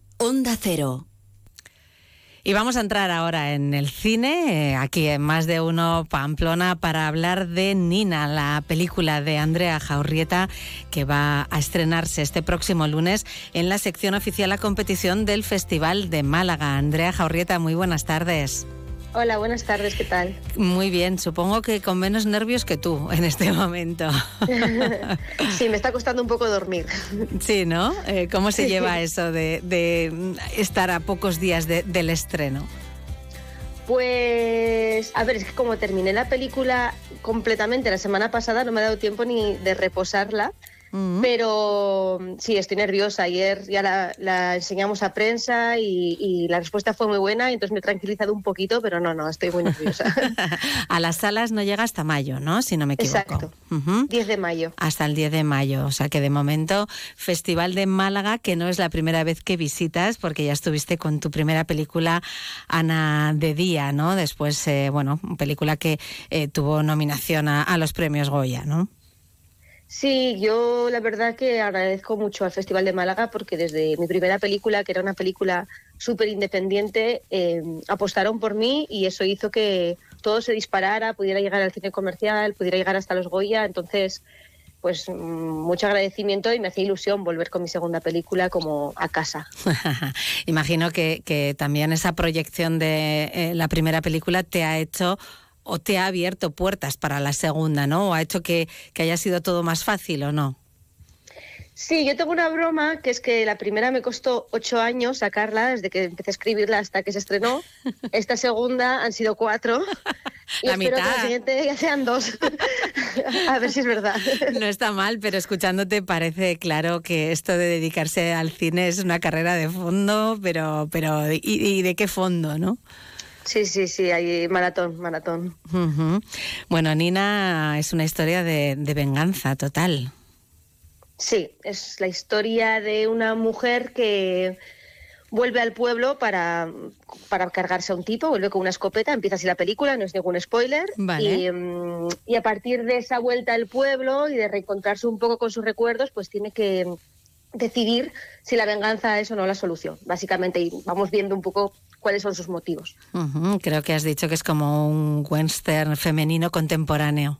Onda Cero. Y vamos a entrar ahora en el cine, eh, aquí en Más de Uno Pamplona, para hablar de Nina, la película de Andrea Jaurrieta, que va a estrenarse este próximo lunes en la sección oficial a competición del Festival de Málaga. Andrea Jaurrieta, muy buenas tardes. Hola, buenas tardes, ¿qué tal? Muy bien, supongo que con menos nervios que tú en este momento. sí, me está costando un poco dormir. Sí, ¿no? Eh, ¿Cómo se Sí. lleva eso de, de estar a pocos días de- del estreno? Pues, a ver, es que como terminé la película completamente la semana pasada, no me ha dado tiempo ni de reposarla. Pero sí, estoy nerviosa. Ayer ya la, la enseñamos a prensa y, y la respuesta fue muy buena, entonces me he tranquilizado un poquito, pero no, no, estoy muy nerviosa. A las salas no llega hasta mayo, ¿no? Si no me equivoco. Exacto. Ujú. 10 de mayo. Hasta el 10 de mayo. O sea que de momento, Festival de Málaga, que no es la primera vez que visitas, porque ya estuviste con tu primera película, Ana de Día, ¿no? Después, eh, bueno, película que eh, tuvo nominación a, a los premios Goya, ¿no? Sí, yo la verdad que agradezco mucho al Festival de Málaga porque desde mi primera película, que era una película súper independiente, eh, apostaron por mí y eso hizo que todo se disparara, pudiera llegar al cine comercial, pudiera llegar hasta los Goya. Entonces, pues mm, mucho agradecimiento y me hacía ilusión volver con mi segunda película como a casa. Imagino que, que, también esa proyección de eh, la primera película te ha hecho o te ha abierto puertas para la segunda, ¿no? ¿O ha hecho que, que haya sido todo más fácil o no? Sí, yo tengo una broma que es que la primera me costó ocho años sacarla, desde que empecé a escribirla hasta que se estrenó. Esta segunda han sido cuatro. Y la espero mitad. que la siguiente ya sean dos. a ver si es verdad. No está mal, pero escuchándote parece claro que esto de dedicarse al cine es una carrera de fondo, pero, pero ¿y, y de qué fondo, no? Sí, sí, sí, hay maratón, maratón. Uh -huh. Bueno, Nina es una historia de, de venganza total. Sí, es la historia de una mujer que vuelve al pueblo para, para cargarse a un tipo, vuelve con una escopeta, empieza así la película, no es ningún spoiler. Vale. Y, um, y, a partir de esa vuelta al pueblo y de reencontrarse un poco con sus recuerdos, pues tiene que decidir si la venganza es o no la solución, básicamente. Y vamos viendo un poco cuáles son sus motivos. Uh -huh. Creo que has dicho que es como un western femenino contemporáneo.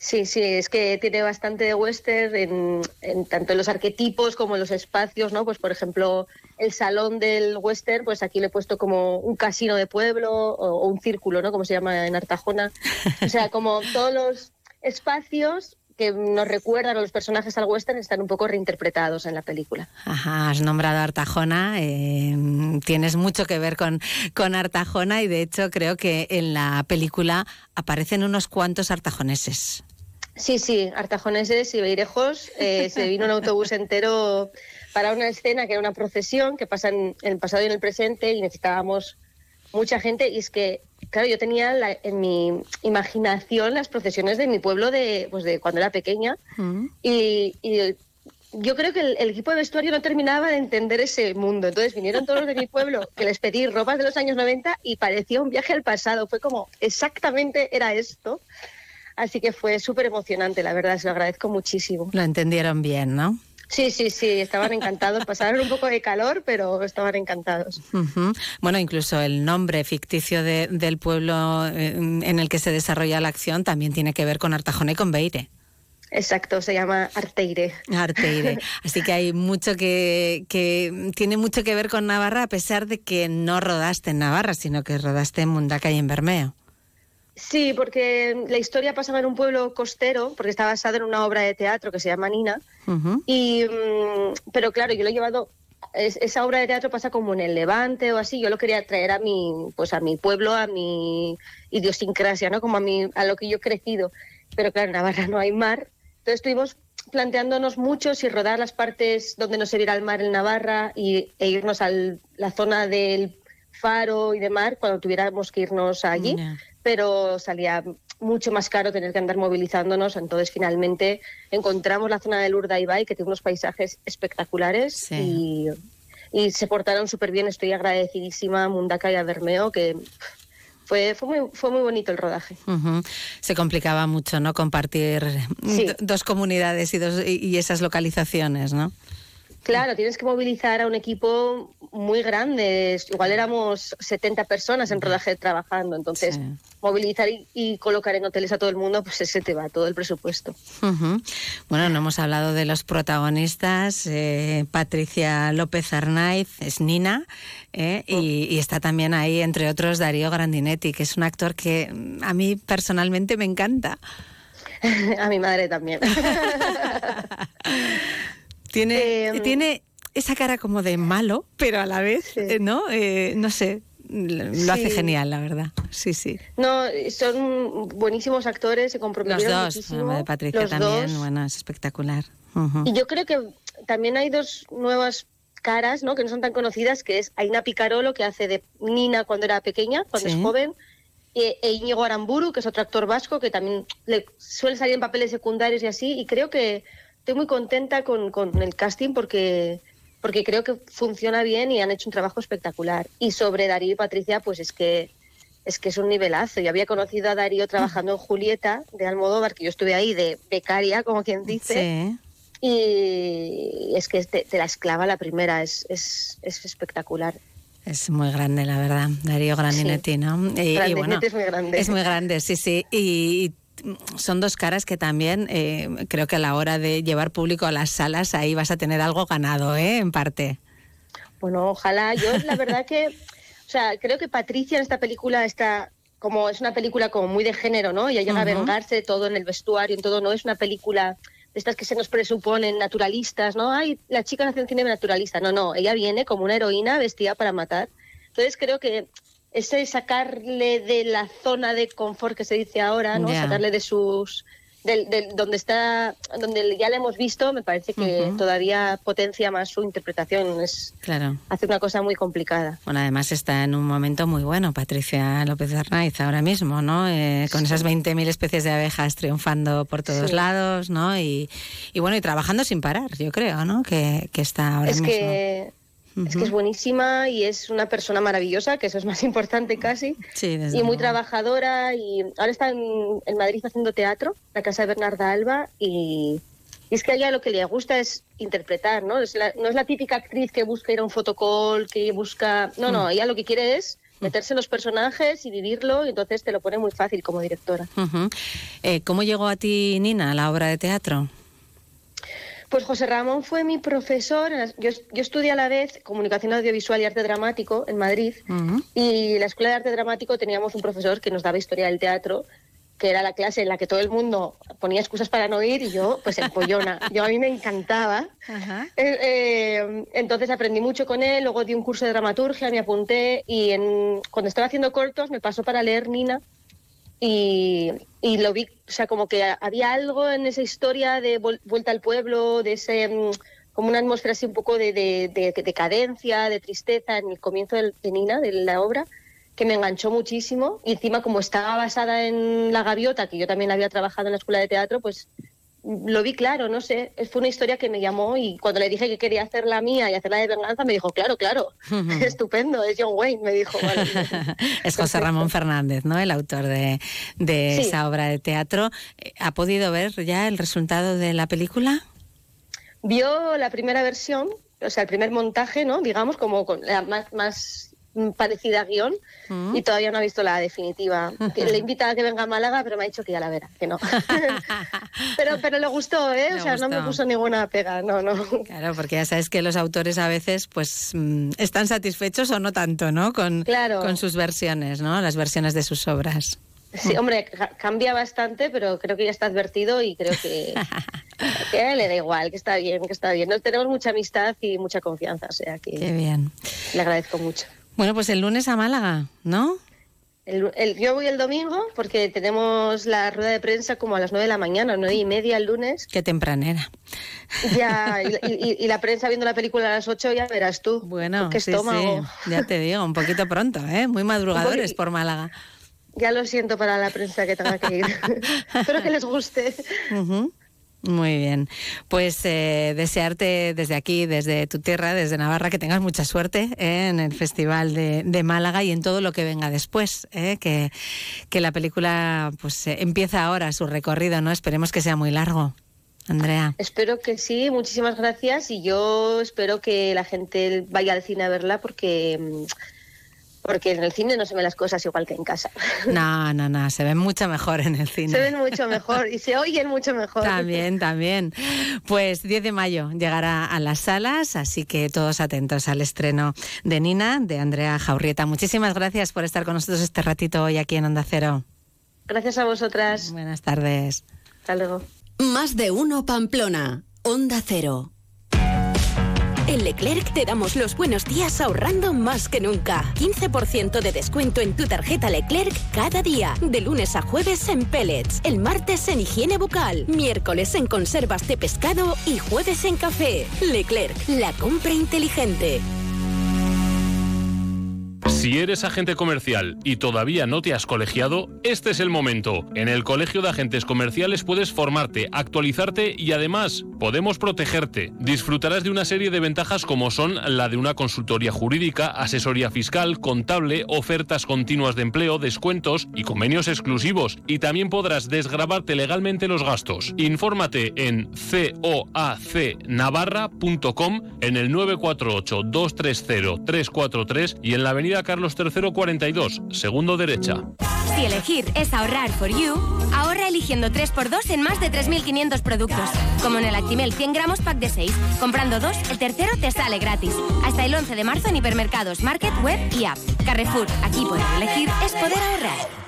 Sí, sí, es que tiene bastante de western en, en, tanto en los arquetipos como en los espacios, ¿no? Pues por ejemplo, el salón del western, pues aquí le he puesto como un casino de pueblo o, o un círculo, ¿no? Como se llama en Artajona. O sea, como todos los espacios que nos recuerdan a los personajes al western están un poco reinterpretados en la película. Ajá, has nombrado a Artajona, eh, tienes mucho que ver con, con Artajona y de hecho creo que en la película aparecen unos cuantos artajoneses. Sí, sí, artajoneses y beirejos. Eh, se vino un autobús entero para una escena que era una procesión que pasa en, en el pasado y en el presente y necesitábamos mucha gente y es que claro yo tenía la, en mi imaginación las procesiones de mi pueblo de pues de cuando era pequeña. Mm. y, y, yo creo que el, el, equipo de vestuario no terminaba de entender ese mundo. Entonces vinieron todos los de mi pueblo que les pedí ropas de los años 90 y parecía un viaje al pasado. Fue como exactamente era esto. Así que fue súper emocionante la verdad se lo agradezco muchísimo. Lo entendieron bien no Sí, sí, sí, estaban encantados. Pasaron un poco de calor, pero estaban encantados. Uh -huh. Bueno, incluso el nombre ficticio de, del pueblo en el que se desarrolla la acción también tiene que ver con Artajona y con Beire. Exacto, se llama Arteire. Arteire. Así que hay mucho que, que tiene mucho que ver con Navarra, a pesar de que no rodaste en Navarra, sino que rodaste en Mundaca y en Bermeo. Sí, porque la historia pasaba en un pueblo costero, porque está basado en una obra de teatro que se llama Nina. Uh -huh. y, um, pero claro, yo lo he llevado. Es, esa obra de teatro pasa como en el Levante o así. Yo lo quería traer a mi, pues a mi pueblo, a mi idiosincrasia, ¿no? Como a mi, a lo que yo he crecido. Pero claro, en Navarra no hay mar. Entonces estuvimos planteándonos mucho si rodar las partes donde no se viera el mar en Navarra y, e irnos a la zona del faro y de mar cuando tuviéramos que irnos allí. Yeah pero salía mucho más caro tener que andar movilizándonos. Entonces, finalmente encontramos la zona del Urdaibai, que tiene unos paisajes espectaculares sí. y, y, se portaron súper bien. Estoy agradecidísima a Mundaka y a Bermeo, que fue, fue, muy, fue muy bonito el rodaje. Uh -huh. Se complicaba mucho, ¿no? Compartir sí. dos comunidades y, dos, y esas localizaciones, ¿no? Claro, tienes que movilizar a un equipo muy grande. Igual éramos 70 personas en rodaje trabajando. Entonces, sí. movilizar y, y, colocar en hoteles a todo el mundo, pues ese te va todo el presupuesto. Uh -huh. Bueno, no hemos hablado de los protagonistas. Eh, Patricia López Arnaiz es Nina. Eh, oh. y, y, está también ahí, entre otros, Darío Grandinetti, que es un actor que a mí personalmente me encanta. a mi madre también. Tiene, eh, tiene esa cara como de malo, pero a la vez, sí. ¿no? Eh, no sé, lo sí. hace genial, la verdad. Sí, sí. No, son buenísimos actores, se comprometieron Los dos, muchísimo. de Patricia Los también, dos. bueno, es espectacular. Uh -huh. Y yo creo que también hay dos nuevas caras, ¿no? Que no son tan conocidas, que es Aina Picarolo, que hace de Nina cuando era pequeña, cuando Sí. es joven, e, e Íñigo Aramburu, que es otro actor vasco, que también le suele salir en papeles secundarios y así, y creo que estoy muy contenta con, con el casting porque, porque creo que funciona bien y han hecho un trabajo espectacular. Y sobre Darío y Patricia, pues es que es que es un nivelazo. Yo había conocido a Darío trabajando en Julieta de Almodóvar, que yo estuve ahí de becaria, como quien dice. Sí. Y es que te, te la esclava la primera, es, es, es espectacular. Es muy grande, la verdad. Darío Grandinetti, Sí. ¿no? Y, y Grandinetti bueno, es muy grande. Es muy grande, sí, sí. Y son dos caras que también eh, creo que a la hora de llevar público a las salas ahí vas a tener algo ganado, ¿eh? En parte. Bueno, ojalá. Yo la verdad que, o sea, creo que Patricia en esta película está como es una película como muy de género, ¿no? Ella llega a vengarse de todo en el vestuario, en todo, no es una película de estas que se nos presuponen naturalistas, ¿no? Ay, la chica nació en cine naturalista. No, no, ella viene como una heroína vestida para matar. Entonces creo que ese sacarle de la zona de confort que se dice ahora, ¿no? Sacarle de sus del, del- donde está donde ya la hemos visto, me parece que todavía potencia más su interpretación, es Claro. hace una cosa muy complicada. Bueno, además está en un momento muy bueno Patricia López Arnaiz ahora mismo, ¿no? Eh, con esas 20.000 especies de abejas triunfando por todos Sí. lados, ¿no? Y, y bueno, y trabajando sin parar, yo creo, ¿no? Que, que está ahora es mismo. que es que es buenísima y es una persona maravillosa, que eso es más importante casi. Sí, desde y muy trabajadora y ahora está en, en Madrid haciendo teatro, la casa de Bernarda Alba y, y es que a ella lo que le gusta es interpretar, ¿no? Es la- no es la típica actriz que busca ir a un fotocall, que busca... No, no, Mm. ella lo que quiere es meterse en los personajes y vivirlo y entonces te lo pone muy fácil como directora. Eh, ¿Cómo llegó a ti, Nina, la obra de teatro? Pues José Ramón fue mi profesor. Yo, yo estudié a la vez comunicación audiovisual y arte dramático en Madrid. Y en la Escuela de Arte Dramático teníamos un profesor que nos daba historia del teatro, que era la clase en la que todo el mundo ponía excusas para no ir y yo, pues empollona. yo a mí me encantaba. Eh, eh, entonces aprendí mucho con él, luego di un curso de dramaturgia, me apunté y en- cuando estaba haciendo cortos me pasó para leer Nina y, y lo vi, o sea, como que había algo en esa historia de vuelta al pueblo, de ese mm, como una atmósfera así un poco de, de, de- de decadencia, de tristeza en el comienzo del- de Nina, de la obra, que me enganchó muchísimo. Y encima, como estaba basada en La Gaviota, que yo también había trabajado en la escuela de teatro, pues lo vi claro, no sé. Fue una historia que me llamó y cuando le dije que quería hacer la mía y hacer la de venganza, me dijo, claro, claro, estupendo, es John Wayne, me dijo. "Vale". Es José Ramón Fernández, ¿no? El autor de, de Sí. esa obra de teatro. Eh, ¿Ha podido ver ya el resultado de la película? vio la primera versión, o sea, el primer montaje, ¿no? Digamos, como con la más, más parecida a guion, Mm. y todavía no ha visto la definitiva. Le invita a que venga a Málaga, pero me ha dicho que ya la verá, que no. pero, pero le gustó, ¿eh? Le o sea, no me gustó. puso ninguna pega, no, no. Claro, porque ya sabes que los autores a veces pues mm, están satisfechos o no tanto, ¿no? Con, Claro. con sus versiones, ¿no? Las versiones de sus obras. Sí, hombre, ca- cambia bastante, pero creo que ya está advertido y creo que, que le da igual, que está bien, que está bien. Nos tenemos mucha amistad y mucha confianza, o sea que Qué bien. le agradezco mucho. Bueno, pues el lunes a Málaga, ¿no? El, el- yo voy el domingo porque tenemos la rueda de prensa como a las nueve de la mañana, nueve y media el lunes. Qué tempranera. Ya, y, y- y la prensa viendo la película a las ocho, ya verás tú. Bueno, sí, estómago. sí, ya te digo, un poquito pronto, ¿eh? Muy madrugadores por Málaga. Ya lo siento para la prensa que tenga que ir. Espero que les guste. Ujú. Muy bien. Pues eh, desearte desde aquí, desde tu tierra, desde Navarra, que tengas mucha suerte eh, en el Festival de, Málaga y en todo lo que venga después. eh, que, que la película pues eh, empieza ahora su recorrido, ¿no? Esperemos que sea muy largo. Andrea. Espero que sí, muchísimas gracias y yo espero que la gente vaya al cine a verla porque, mm, porque en el cine no se ven las cosas igual que en casa. No, no, no, se ven mucho mejor en el cine. Se ven mucho mejor y se oyen mucho mejor. También, también. Pues 10 de mayo llegará a las salas, así que todos atentos al estreno de Nina, de Andrea Jaurrieta. Muchísimas gracias por estar con nosotros este ratito hoy aquí en Onda Cero. Gracias a vosotras. Buenas tardes. Hasta luego. Más de uno Pamplona. Onda Cero. En Leclerc te damos los buenos días ahorrando más que nunca. 15% de descuento en tu tarjeta Leclerc cada día. De lunes a jueves en pellets. El martes en higiene bucal. Miércoles en conservas de pescado y jueves en café. Leclerc, la compra inteligente. Si eres agente comercial y todavía no te has colegiado, este es el momento. En el Colegio de Agentes Comerciales puedes formarte, actualizarte y además podemos protegerte. Disfrutarás de una serie de ventajas como son la de una consultoría jurídica, asesoría fiscal, contable, ofertas continuas de empleo, descuentos y convenios exclusivos. Y también podrás desgrabarte legalmente los gastos. Infórmate en coacnavarra.com en el 948 230 343 y en la avenida Carlos III 42, segundo derecha. Si elegir es ahorrar for you, ahorra eligiendo 3x2 en más de 3.500 productos. Como en el Actimel 100 gramos pack de 6. Comprando dos, el tercero te sale gratis. Hasta el 11 de marzo en hipermercados, market, web y app. Carrefour, aquí poder elegir es poder ahorrar.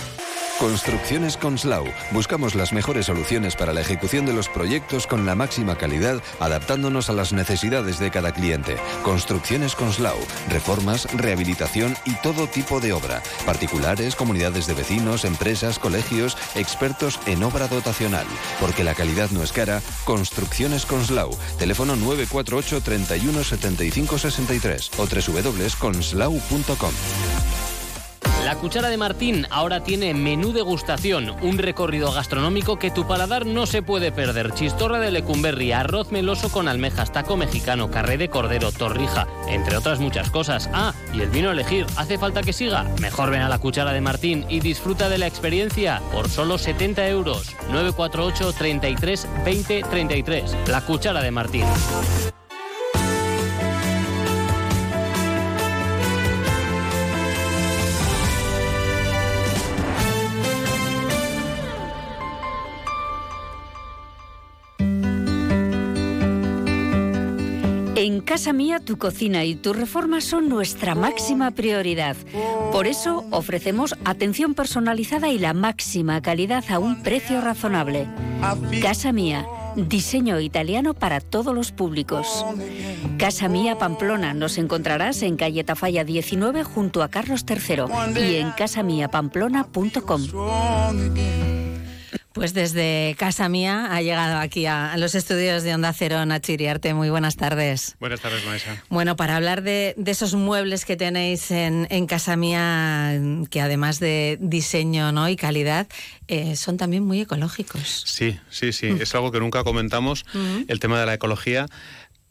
Construcciones Conslau. Buscamos las mejores soluciones para la ejecución de los proyectos con la máxima calidad, adaptándonos a las necesidades de cada cliente. Construcciones Conslau. Reformas, rehabilitación y todo tipo de obra. Particulares, comunidades de vecinos, empresas, colegios, expertos en obra dotacional. Porque la calidad no es cara. Construcciones Conslau. Teléfono 948 31 75 63 o www.conslau.com. La Cuchara de Martín ahora tiene menú degustación, un recorrido gastronómico que tu paladar no se puede perder. Chistorra de lecumberri, arroz meloso con almejas, taco mexicano, carré de cordero, torrija, entre otras muchas cosas. Ah, y el vino a elegir, ¿hace falta que siga? Mejor ven a La Cuchara de Martín y disfruta de la experiencia por solo 70 euros. 948 33 20 33. La Cuchara de Martín. Casa Mía, tu cocina y tus reformas son nuestra máxima prioridad. Por eso ofrecemos atención personalizada y la máxima calidad a un precio razonable. Casa Mía, diseño italiano para todos los públicos. Casa Mía Pamplona, nos encontrarás en calle Tafalla 19 junto a Carlos III y en casamíapamplona.com. Pues desde casa mía ha llegado aquí a, los estudios de Onda Cero Nachiriarte. Muy buenas tardes. Buenas tardes, Maisa. Bueno, para hablar de, esos muebles que tenéis en, casa mía, que además de diseño ¿no? y calidad, eh, son también muy ecológicos. Sí, sí, sí. Es algo que nunca comentamos, el tema de la ecología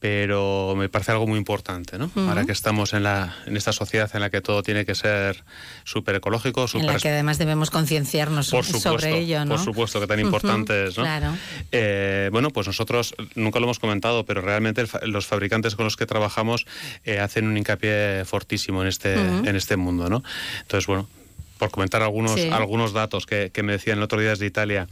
pero me parece algo muy importante, ¿no? Ahora que estamos en, la, en esta sociedad en la que todo tiene que ser súper ecológico, súper... En la que además debemos concienciarnos sobre ello, ¿no? Por supuesto, que tan importante es, ¿no? Claro. Eh, bueno, pues nosotros, nunca lo hemos comentado, pero realmente los fabricantes con los que trabajamos eh, hacen un hincapié fortísimo en este, en este mundo, ¿no? Entonces, bueno, por comentar algunos, algunos datos que, que me decían el otro día desde Italia.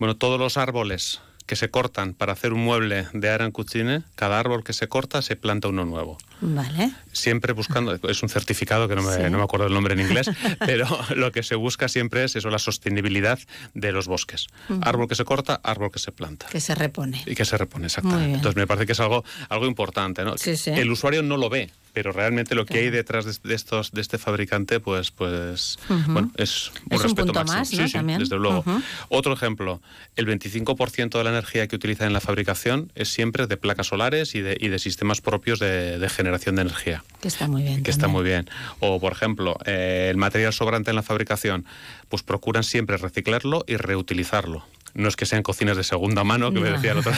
Bueno, todos los árboles que se cortan para hacer un mueble de Aran Cucine, cada árbol que se corta se planta uno nuevo. Vale. Siempre buscando, es un certificado que no me, no me acuerdo el nombre en inglés, pero lo que se busca siempre es eso, la sostenibilidad de los bosques. Árbol que se corta, árbol que se planta. Que se repone. Y que se repone, exactamente. Entonces me parece que es algo, algo importante. ¿no? El usuario no lo ve, pero realmente lo que hay detrás de, estos de este fabricante pues pues bueno es un respeto punto máximo más, ¿no? desde luego otro ejemplo el 25% de la energía que utilizan en la fabricación es siempre de placas solares y de, y de sistemas propios de, generación de energía. Que está muy bien que está muy bien. O por ejemplo eh, el material sobrante en la fabricación pues procuran siempre reciclarlo y reutilizarlo. No es que sean cocinas de segunda mano, que me decía el otro,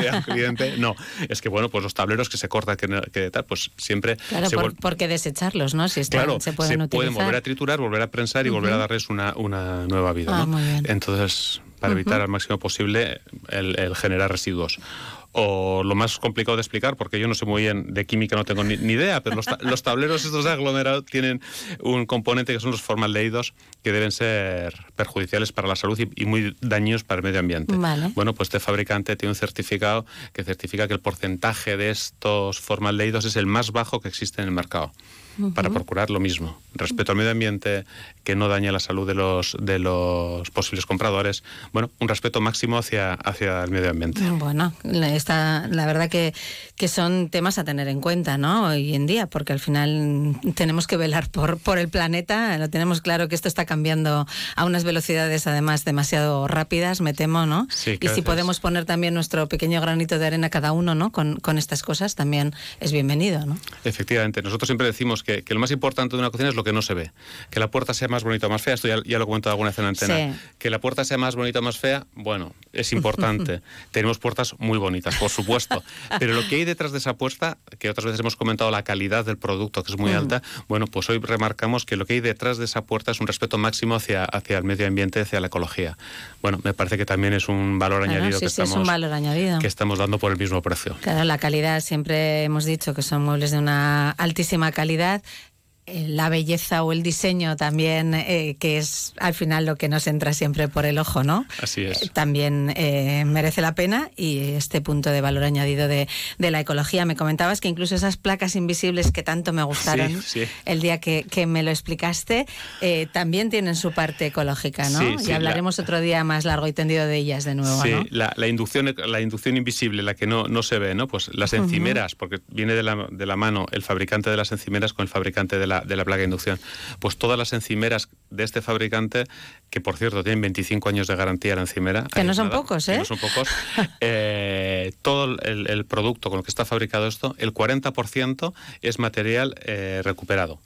día el cliente, no, es que bueno, pues los tableros que se cortan, que, tal, pues siempre... Claro, por, qué desecharlos, ¿no? Si están, claro, se pueden pueden volver a triturar, volver a prensar y volver a darles una, una nueva vida, ah, ¿no? Entonces, para evitar al máximo posible el generar residuos o lo más complicado de explicar, porque yo no sé muy bien de química, no tengo ni, idea, pero los, tableros estos de aglomerado tienen un componente que son los formaldehídos que deben ser perjudiciales para la salud y, muy dañinos para el medio ambiente. Bueno, pues este fabricante tiene un certificado que certifica que el porcentaje de estos formaldehídos es el más bajo que existe en el mercado para procurar lo mismo. Respeto al medio ambiente, que no dañe la salud de los, de los posibles compradores. Bueno, un respeto máximo hacia, hacia el medio ambiente. Bueno, está, la verdad que, que son temas a tener en cuenta ¿no? hoy en día, porque al final tenemos que velar por, por el planeta. Lo tenemos claro que esto está cambiando a unas velocidades además demasiado rápidas, me temo, ¿no? y si podemos poner también nuestro pequeño granito de arena cada uno ¿no? con, con estas cosas, también es bienvenido. ¿no? Efectivamente, nosotros siempre decimos que, que, lo más importante de una cocina es lo que no se ve. Que la puerta sea más bonita o más fea, esto ya, ya lo he comentado alguna vez en la antena. Que la puerta sea más bonita o más fea, bueno, es importante. Tenemos puertas muy bonitas, por supuesto. Pero lo que hay detrás de esa puerta, que otras veces hemos comentado la calidad del producto, que es muy mm. alta, bueno, pues hoy remarcamos que lo que hay detrás de esa puerta es un respeto máximo hacia, hacia el medio ambiente, hacia la ecología. Bueno, me parece que también es un valor añadido, que, estamos, valor añadido que estamos dando por el mismo precio. Claro, la calidad, siempre hemos dicho que son muebles de una altísima calidad eh, la belleza o el diseño también, eh, que es al final lo que nos entra siempre por el ojo, ¿no? Así es. Eh, también merece la pena y este punto de valor añadido de, la ecología. Me comentabas que incluso esas placas invisibles que tanto me gustaron el día que, me lo explicaste, también tienen su parte ecológica, ¿no? y hablaremos otro día más largo y tendido de ellas de nuevo, Sí, la, inducción, la inducción invisible, la que no, no se ve, ¿no? Pues las encimeras, porque viene de la, de la mano el fabricante de las encimeras con el fabricante de la de la placa de inducción. Pues todas las encimeras de este fabricante, que por cierto tienen 25 años de garantía la encimera. Que no son pocos, ¿eh? no son pocos. Eh, todo el, producto con el que está fabricado esto, el 40% es material eh, recuperado,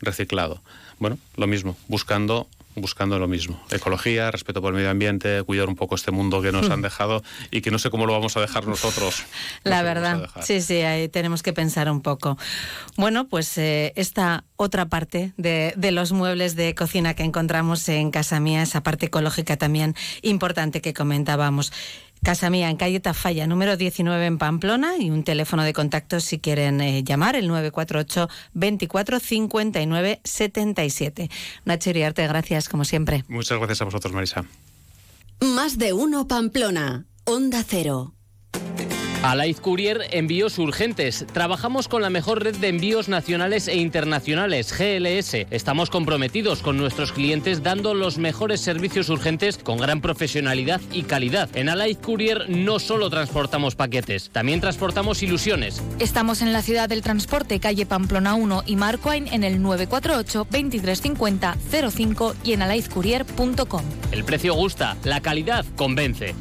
reciclado. Bueno, lo mismo, buscando buscando lo mismo. Ecología, respeto por el medio ambiente, cuidar un poco este mundo que nos han dejado y que no sé cómo lo vamos a dejar nosotros. La verdad, sí, sí, ahí tenemos que pensar un poco. Bueno, pues eh, esta otra parte de, de, los muebles de cocina que encontramos en casa mía, esa parte ecológica también importante que comentábamos. Casa Mía, en calle Tafalla, número 19 en Pamplona, y un teléfono de contacto si quieren eh, llamar, el 948 24 59 77. Nacho Iriarte, gracias como siempre. Muchas gracias a vosotros, Marisa. Más de uno Pamplona, Onda Cero. Alaiz Courier Envíos Urgentes. Trabajamos con la mejor red de envíos nacionales e internacionales, GLS. Estamos comprometidos con nuestros clientes dando los mejores servicios urgentes con gran profesionalidad y calidad. En Alaiz Courier no solo transportamos paquetes, también transportamos ilusiones. Estamos en la ciudad del transporte, calle Pamplona 1 y Marcoain en el 948 2350 05 y en alaizcourier.com. El precio gusta, la calidad convence.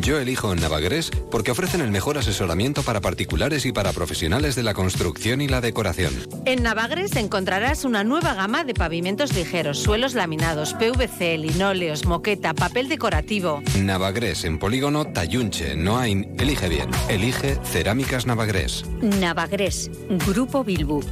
Yo elijo Navagres porque ofrecen el mejor asesoramiento para particulares y para profesionales de la construcción y la decoración. En Navagres encontrarás una nueva gama de pavimentos ligeros, suelos laminados, PVC, linóleos, moqueta, papel decorativo. Navagres en Polígono Tayunche, Noain. Elige bien. Elige Cerámicas Navagres. Navagres, Grupo Bilbu.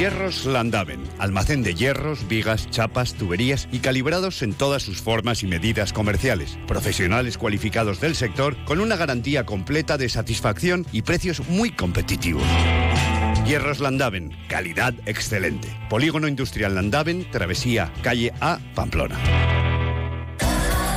Hierros Landaven, almacén de hierros, vigas, chapas, tuberías y calibrados en todas sus formas y medidas comerciales. Profesionales cualificados del sector con una garantía completa de satisfacción y precios muy competitivos. Hierros Landaven, calidad excelente. Polígono Industrial Landaven, Travesía, calle A, Pamplona.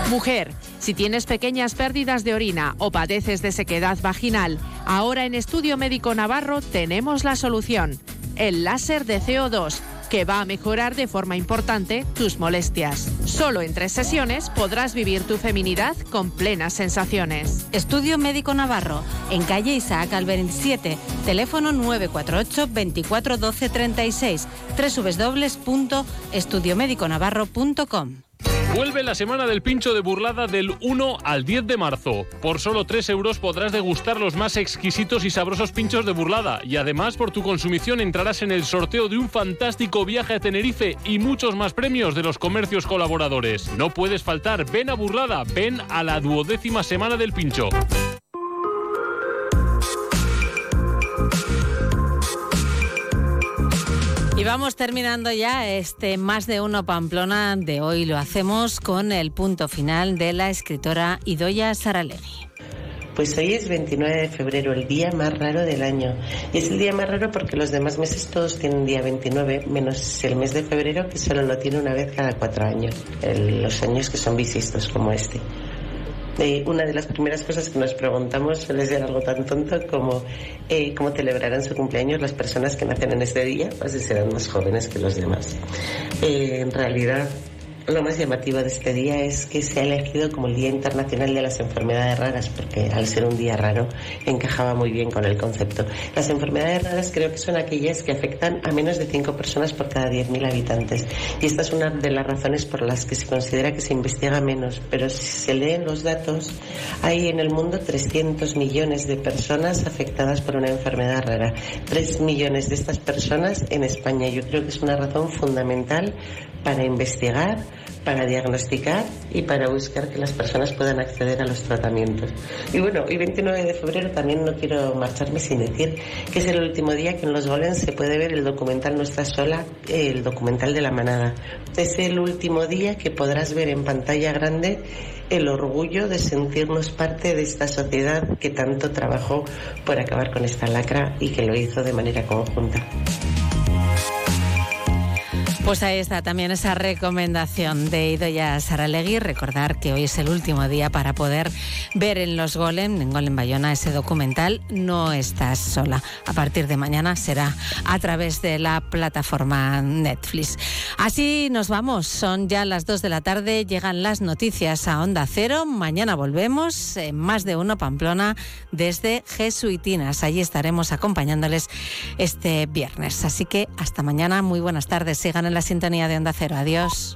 Mujer, si tienes pequeñas pérdidas de orina o padeces de sequedad vaginal, ahora en Estudio Médico Navarro tenemos la solución el láser de CO2, que va a mejorar de forma importante tus molestias. Solo en tres sesiones podrás vivir tu feminidad con plenas sensaciones. Estudio Médico Navarro, en calle Isaac al 27, teléfono 948 24 12 36, www.estudiomediconavarro.com. Vuelve la semana del pincho de burlada del 1 al 10 de marzo. Por solo 3 euros podrás degustar los más exquisitos y sabrosos pinchos de burlada. Y además, por tu consumición entrarás en el sorteo de un fantástico viaje a Tenerife y muchos más premios de los comercios colaboradores. No puedes faltar, ven a burlada, ven a la duodécima semana del pincho. Y vamos terminando ya este más de uno Pamplona de hoy. Lo hacemos con el punto final de la escritora Idoya Saralegui. Pues hoy es 29 de febrero, el día más raro del año. Y es el día más raro porque los demás meses todos tienen día 29, menos el mes de febrero que solo lo tiene una vez cada cuatro años. los años que son bisiestos como este una de las primeras cosas que nos preguntamos suele ser algo tan tonto como eh, cómo celebrarán su cumpleaños las personas que nacen en este día, pues serán más jóvenes que los demás. Eh, en realidad, lo más llamativo de este día es que se ha elegido como el Día Internacional de las Enfermedades Raras, porque al ser un día raro encajaba muy bien con el concepto. Las enfermedades raras creo que son aquellas que afectan a menos de 5 personas por cada 10.000 habitantes. Y esta es una de las razones por las que se considera que se investiga menos. Pero si se leen los datos, hay en el mundo 300 millones de personas afectadas por una enfermedad rara. 3 millones de estas personas en España. Yo creo que es una razón fundamental para investigar, para diagnosticar y para buscar que las personas puedan acceder a los tratamientos. Y bueno, hoy 29 de febrero también no quiero marcharme sin decir que es el último día que en Los Golens se puede ver el documental No sola, el documental de la manada. Es el último día que podrás ver en pantalla grande el orgullo de sentirnos parte de esta sociedad que tanto trabajó por acabar con esta lacra y que lo hizo de manera conjunta. Pues ahí está también esa recomendación de Idoya Saralegui. Recordar que hoy es el último día para poder ver en Los Golem, en Golem Bayona, ese documental No estás sola. A partir de mañana será a través de la plataforma Netflix. Así nos vamos. Son ya las 2 de la tarde. Llegan las noticias a Onda Cero. Mañana volvemos en más de uno Pamplona desde Jesuitinas. Allí estaremos acompañándoles este viernes. Así que hasta mañana. Muy buenas tardes. Sigan en la sintonía de Onda Cero. Adiós.